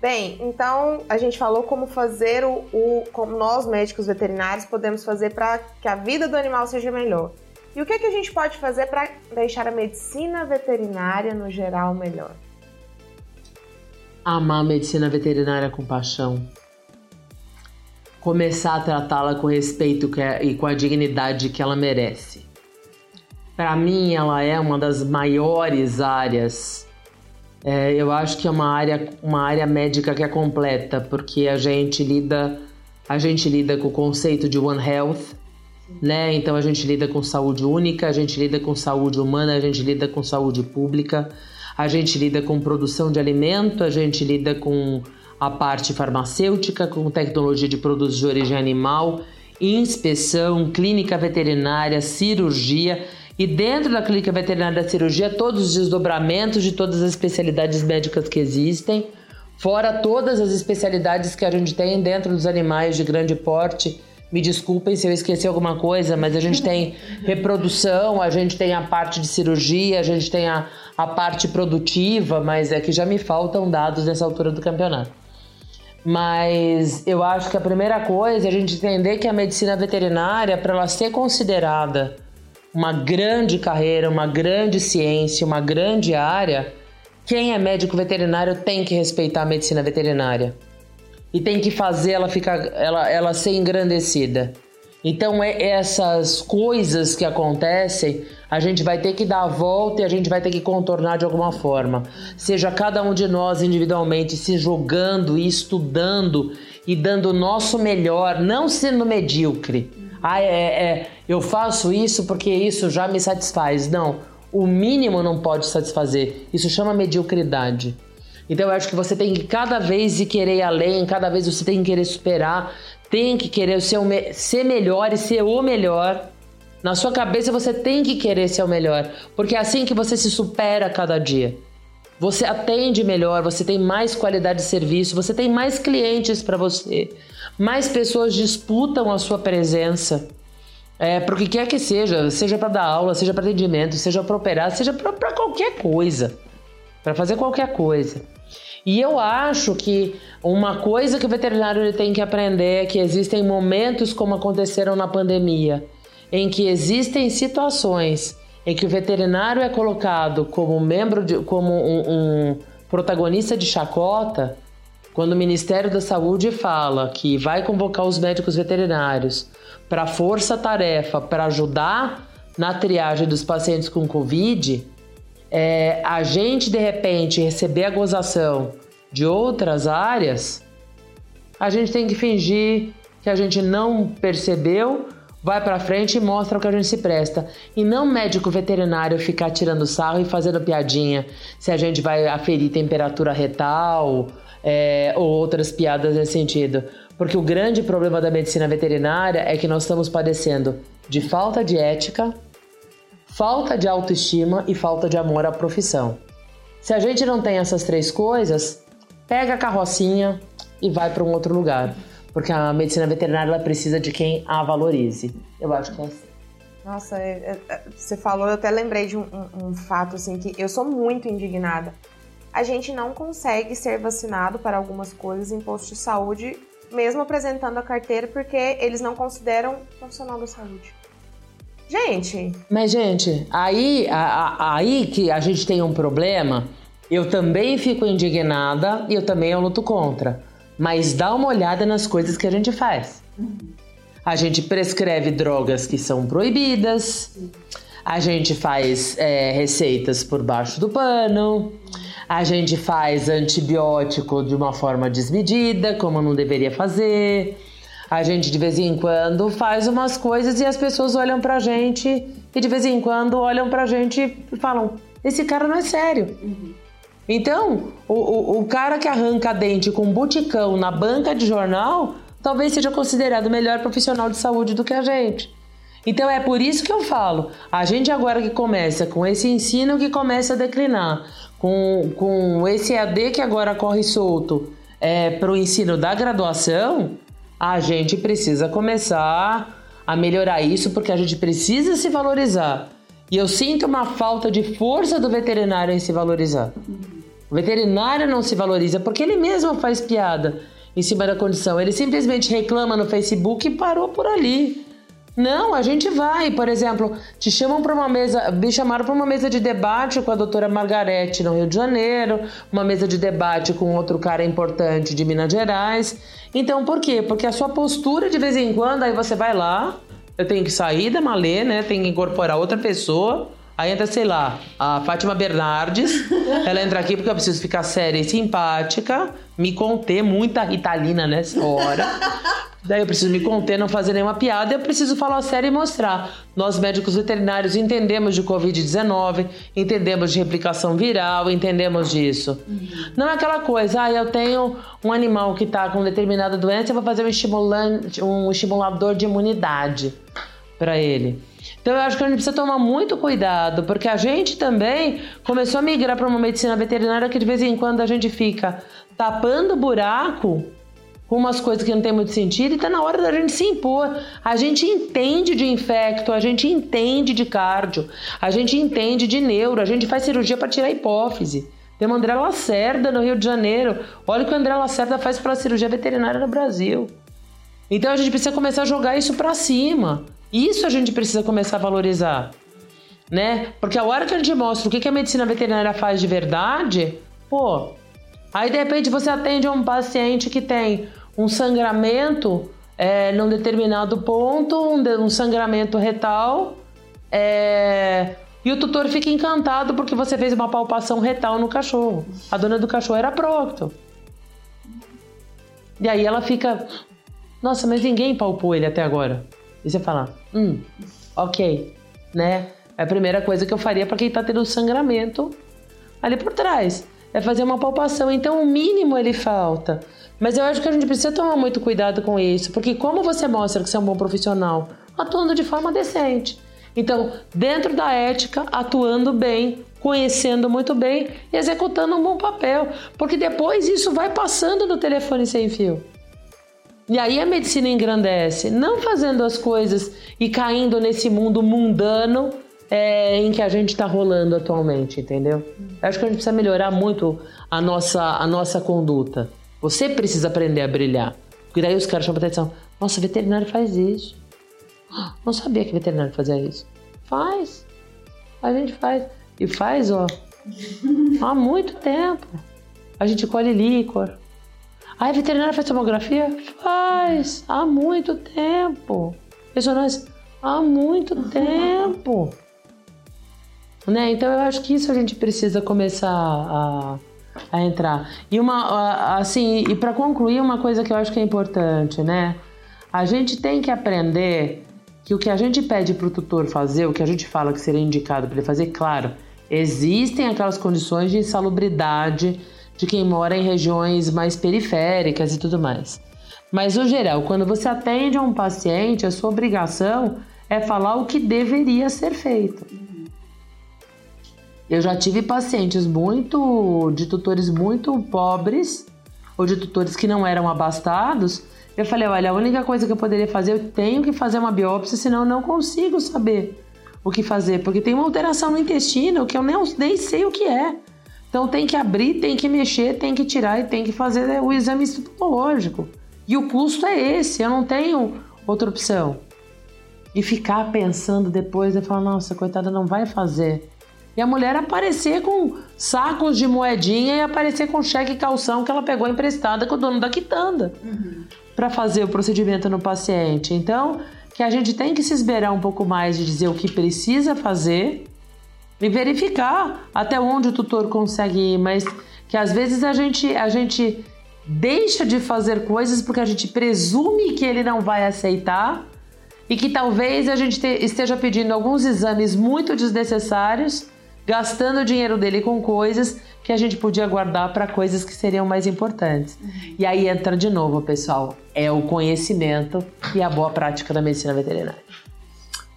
Bem, então a gente falou como fazer o, o como nós médicos veterinários podemos fazer para que a vida do animal seja melhor. E o que, é que a gente pode fazer para deixar a medicina veterinária no geral melhor? Amar a medicina veterinária com paixão. Começar a tratá-la com respeito é, e com a dignidade que ela merece. Para mim, ela é uma das maiores áreas. É, eu acho que é uma área, uma área médica que é completa, porque a gente lida, a gente lida com o conceito de One Health, né? Então a gente lida com saúde única, a gente lida com saúde humana, a gente lida com saúde pública, A gente lida com produção de alimento, a gente lida com a parte farmacêutica, com tecnologia de produtos de origem animal, inspeção, clínica veterinária, cirurgia. E dentro da clínica veterinária da cirurgia, todos os desdobramentos de todas as especialidades médicas que existem, fora todas as especialidades que a gente tem dentro dos animais de grande porte. Me desculpem se eu esqueci alguma coisa, mas a gente tem reprodução, a gente tem a parte de cirurgia, a gente tem a, a parte produtiva, mas é que já me faltam dados nessa altura do campeonato. Mas eu acho que a primeira coisa é a gente entender que a medicina veterinária, para ela ser considerada uma grande carreira, uma grande ciência, uma grande área, quem é médico veterinário tem que respeitar a medicina veterinária e tem que fazer ela ficar, ela, ela ser engrandecida. Então, é essas coisas que acontecem, a gente vai ter que dar a volta e a gente vai ter que contornar de alguma forma. Seja cada um de nós individualmente se jogando e estudando e dando o nosso melhor, não sendo medíocre. Ah, é, é, eu faço isso porque isso já me satisfaz. Não, o mínimo não pode satisfazer. Isso chama mediocridade. Então eu acho que você tem que cada vez ir querer ir além, cada vez você tem que querer superar, tem que querer ser, o me ser melhor e ser o melhor. Na sua cabeça você tem que querer ser o melhor, porque é assim que você se supera cada dia. Você atende melhor, você tem mais qualidade de serviço, você tem mais clientes para você, mais pessoas disputam a sua presença. É, quer que seja, seja para dar aula, seja para atendimento, seja para operar, seja para qualquer coisa, para fazer qualquer coisa. E eu acho que uma coisa que o veterinário tem que aprender é que existem momentos como aconteceram na pandemia, em que existem situações em que o veterinário é colocado como membro de, como um, um protagonista de chacota, quando o Ministério da Saúde fala que vai convocar os médicos veterinários para força-tarefa para ajudar na triagem dos pacientes com Covid, é, a gente de repente receber a gozação de outras áreas, a gente tem que fingir que a gente não percebeu, vai para frente e mostra o que a gente se presta. E não médico veterinário ficar tirando sarro e fazendo piadinha se a gente vai aferir temperatura retal é, ou outras piadas nesse sentido. Porque o grande problema da medicina veterinária é que nós estamos padecendo de falta de ética, falta de autoestima e falta de amor à profissão. Se a gente não tem essas três coisas, pega a carrocinha e vai para um outro lugar, porque a medicina veterinária precisa de quem a valorize. Eu acho que é assim. Nossa, é, é, é você falou, eu até lembrei de um, um, um fato assim que eu sou muito indignada. A gente não consegue ser vacinado para algumas coisas em posto de saúde, mesmo apresentando a carteira, porque eles não consideram profissional da saúde. Gente. Mas, gente, aí, a, a, aí que a gente tem um problema, eu também fico indignada e eu também eu luto contra. Mas dá uma olhada nas coisas que a gente faz. A gente prescreve drogas que são proibidas, a gente faz é, receitas por baixo do pano, a gente faz antibiótico de uma forma desmedida, como não deveria fazer. A gente de vez em quando faz umas coisas e as pessoas olham pra gente e de vez em quando olham pra gente e falam: esse cara não é sério. Uhum. Então, o, o, o, cara que arranca dente com buticão na banca de jornal talvez seja considerado melhor profissional de saúde do que a gente. Então é por isso que eu falo, a gente agora que começa com esse ensino que começa a declinar, com, com esse EAD que agora corre solto é, para o ensino da graduação, a gente precisa começar a melhorar isso porque a gente precisa se valorizar. E eu sinto uma falta de força do veterinário em se valorizar. O veterinário não se valoriza porque ele mesmo faz piada em cima da condição. Ele simplesmente reclama no Facebook e parou por ali. Não, a gente vai, por exemplo, te chamam para uma mesa, me chamaram para uma mesa de debate com a doutora Margarete no Rio de Janeiro, uma mesa de debate com outro cara importante de Minas Gerais. Então, por quê? Porque a sua postura de vez em quando, aí você vai lá, eu tenho que sair da malê, né? Tem que incorporar outra pessoa. Aí entra, sei lá, a Fátima Bernardes. ela entra aqui porque eu preciso ficar séria e simpática, me conter, muita ritalina nessa hora. Daí eu preciso me conter, não fazer nenhuma piada, eu preciso falar sério e mostrar. Nós, médicos veterinários, entendemos de Covid-19, entendemos de replicação viral, entendemos disso. Uhum. Não é aquela coisa, ah, eu tenho um animal que está com determinada doença, eu vou fazer um, estimulante, um estimulador de imunidade para ele. Então eu acho que a gente precisa tomar muito cuidado, porque a gente também começou a migrar para uma medicina veterinária que de vez em quando a gente fica tapando buraco umas coisas que não tem muito sentido e tá na hora da gente se impor. A gente entende de infecto, a gente entende de cardio, a gente entende de neuro, a gente faz cirurgia para tirar hipófise. Tem uma André Lacerda no Rio de Janeiro. Olha o que o André Lacerda faz para a cirurgia veterinária no Brasil. Então a gente precisa começar a jogar isso para cima. Isso a gente precisa começar a valorizar, né? Porque a hora que a gente mostra o que a medicina veterinária faz de verdade, pô, aí de repente você atende um paciente que tem um sangramento é, num determinado ponto, um, um sangramento retal, é, e o tutor fica encantado porque você fez uma palpação retal no cachorro. A dona do cachorro era procto. E aí ela fica, nossa, mas ninguém palpou ele até agora. E você fala, hum, ok, né? É a primeira coisa que eu faria para quem tá tendo sangramento ali por trás. É fazer uma palpação. Então, o mínimo ele falta. Mas eu acho que a gente precisa tomar muito cuidado com isso, porque como você mostra que você é um bom profissional? Atuando de forma decente. Então, dentro da ética, atuando bem, conhecendo muito bem e executando um bom papel, porque depois isso vai passando no telefone sem fio. E aí a medicina engrandece, não fazendo as coisas e caindo nesse mundo mundano é, em que a gente está rolando atualmente, entendeu? Eu acho que a gente precisa melhorar muito a nossa, a nossa conduta. Você precisa aprender a brilhar. Porque daí os caras chamam a atenção. Nossa, veterinário faz isso. Não sabia que veterinário fazia isso. Faz. A gente faz. E faz, ó, há muito tempo. A gente colhe líquor, a veterinária faz tomografia? Faz, há muito tempo. Ressonância? Há muito tempo. Né? Então eu acho que isso a gente precisa começar a, a entrar. E uma assim, e para concluir uma coisa que eu acho que é importante, né? A gente tem que aprender que o que a gente pede para o tutor fazer, o que a gente fala que seria indicado para ele fazer, claro, existem aquelas condições de insalubridade de quem mora em regiões mais periféricas e tudo mais. Mas no geral, quando você atende a um paciente, a sua obrigação é falar o que deveria ser feito. Eu já tive pacientes muito de tutores muito pobres ou de tutores que não eram abastados. Eu falei, olha, a única coisa que eu poderia fazer, eu tenho que fazer uma biópsia, senão eu não consigo saber o que fazer, porque tem uma alteração no intestino que eu nem, nem sei o que é. Então tem que abrir, tem que mexer, tem que tirar e tem que fazer o exame histológico. E o custo é esse, eu não tenho outra opção. E ficar pensando depois e falar, nossa, coitada, não vai fazer. E a mulher aparecer com sacos de moedinha e aparecer com cheque calção que ela pegou emprestada com o dono da quitanda uhum. para fazer o procedimento no paciente. Então, que a gente tem que se esberar um pouco mais de dizer o que precisa fazer e verificar até onde o tutor consegue ir, mas que às vezes a gente, a gente deixa de fazer coisas porque a gente presume que ele não vai aceitar e que talvez a gente te, esteja pedindo alguns exames muito desnecessários, gastando o dinheiro dele com coisas que a gente podia guardar para coisas que seriam mais importantes. Uhum. E aí entra de novo, pessoal, é o conhecimento e a boa prática da medicina veterinária.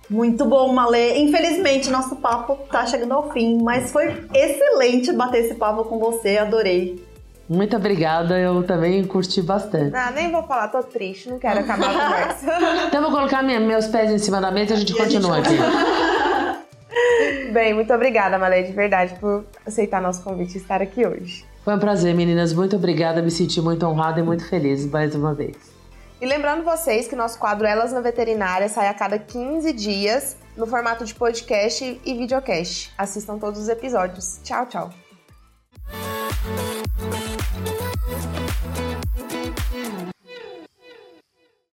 Muito bom, Malê. Infelizmente, nosso papo tá chegando ao fim, mas foi excelente bater esse papo com você, adorei. Muito obrigada, eu também curti bastante. Ah, nem vou falar, tô triste, não quero acabar a conversa. então vou colocar minha, meus pés em cima da mesa e a gente e continua a gente... aqui. Bem, muito obrigada, Malê, de verdade, por aceitar nosso convite e estar aqui hoje. Foi um prazer, meninas. Muito obrigada, me senti muito honrada e muito feliz mais uma vez. E lembrando vocês que nosso quadro Elas na Veterinária sai a cada 15 dias no formato de podcast e videocast. Assistam todos os episódios. Tchau, tchau.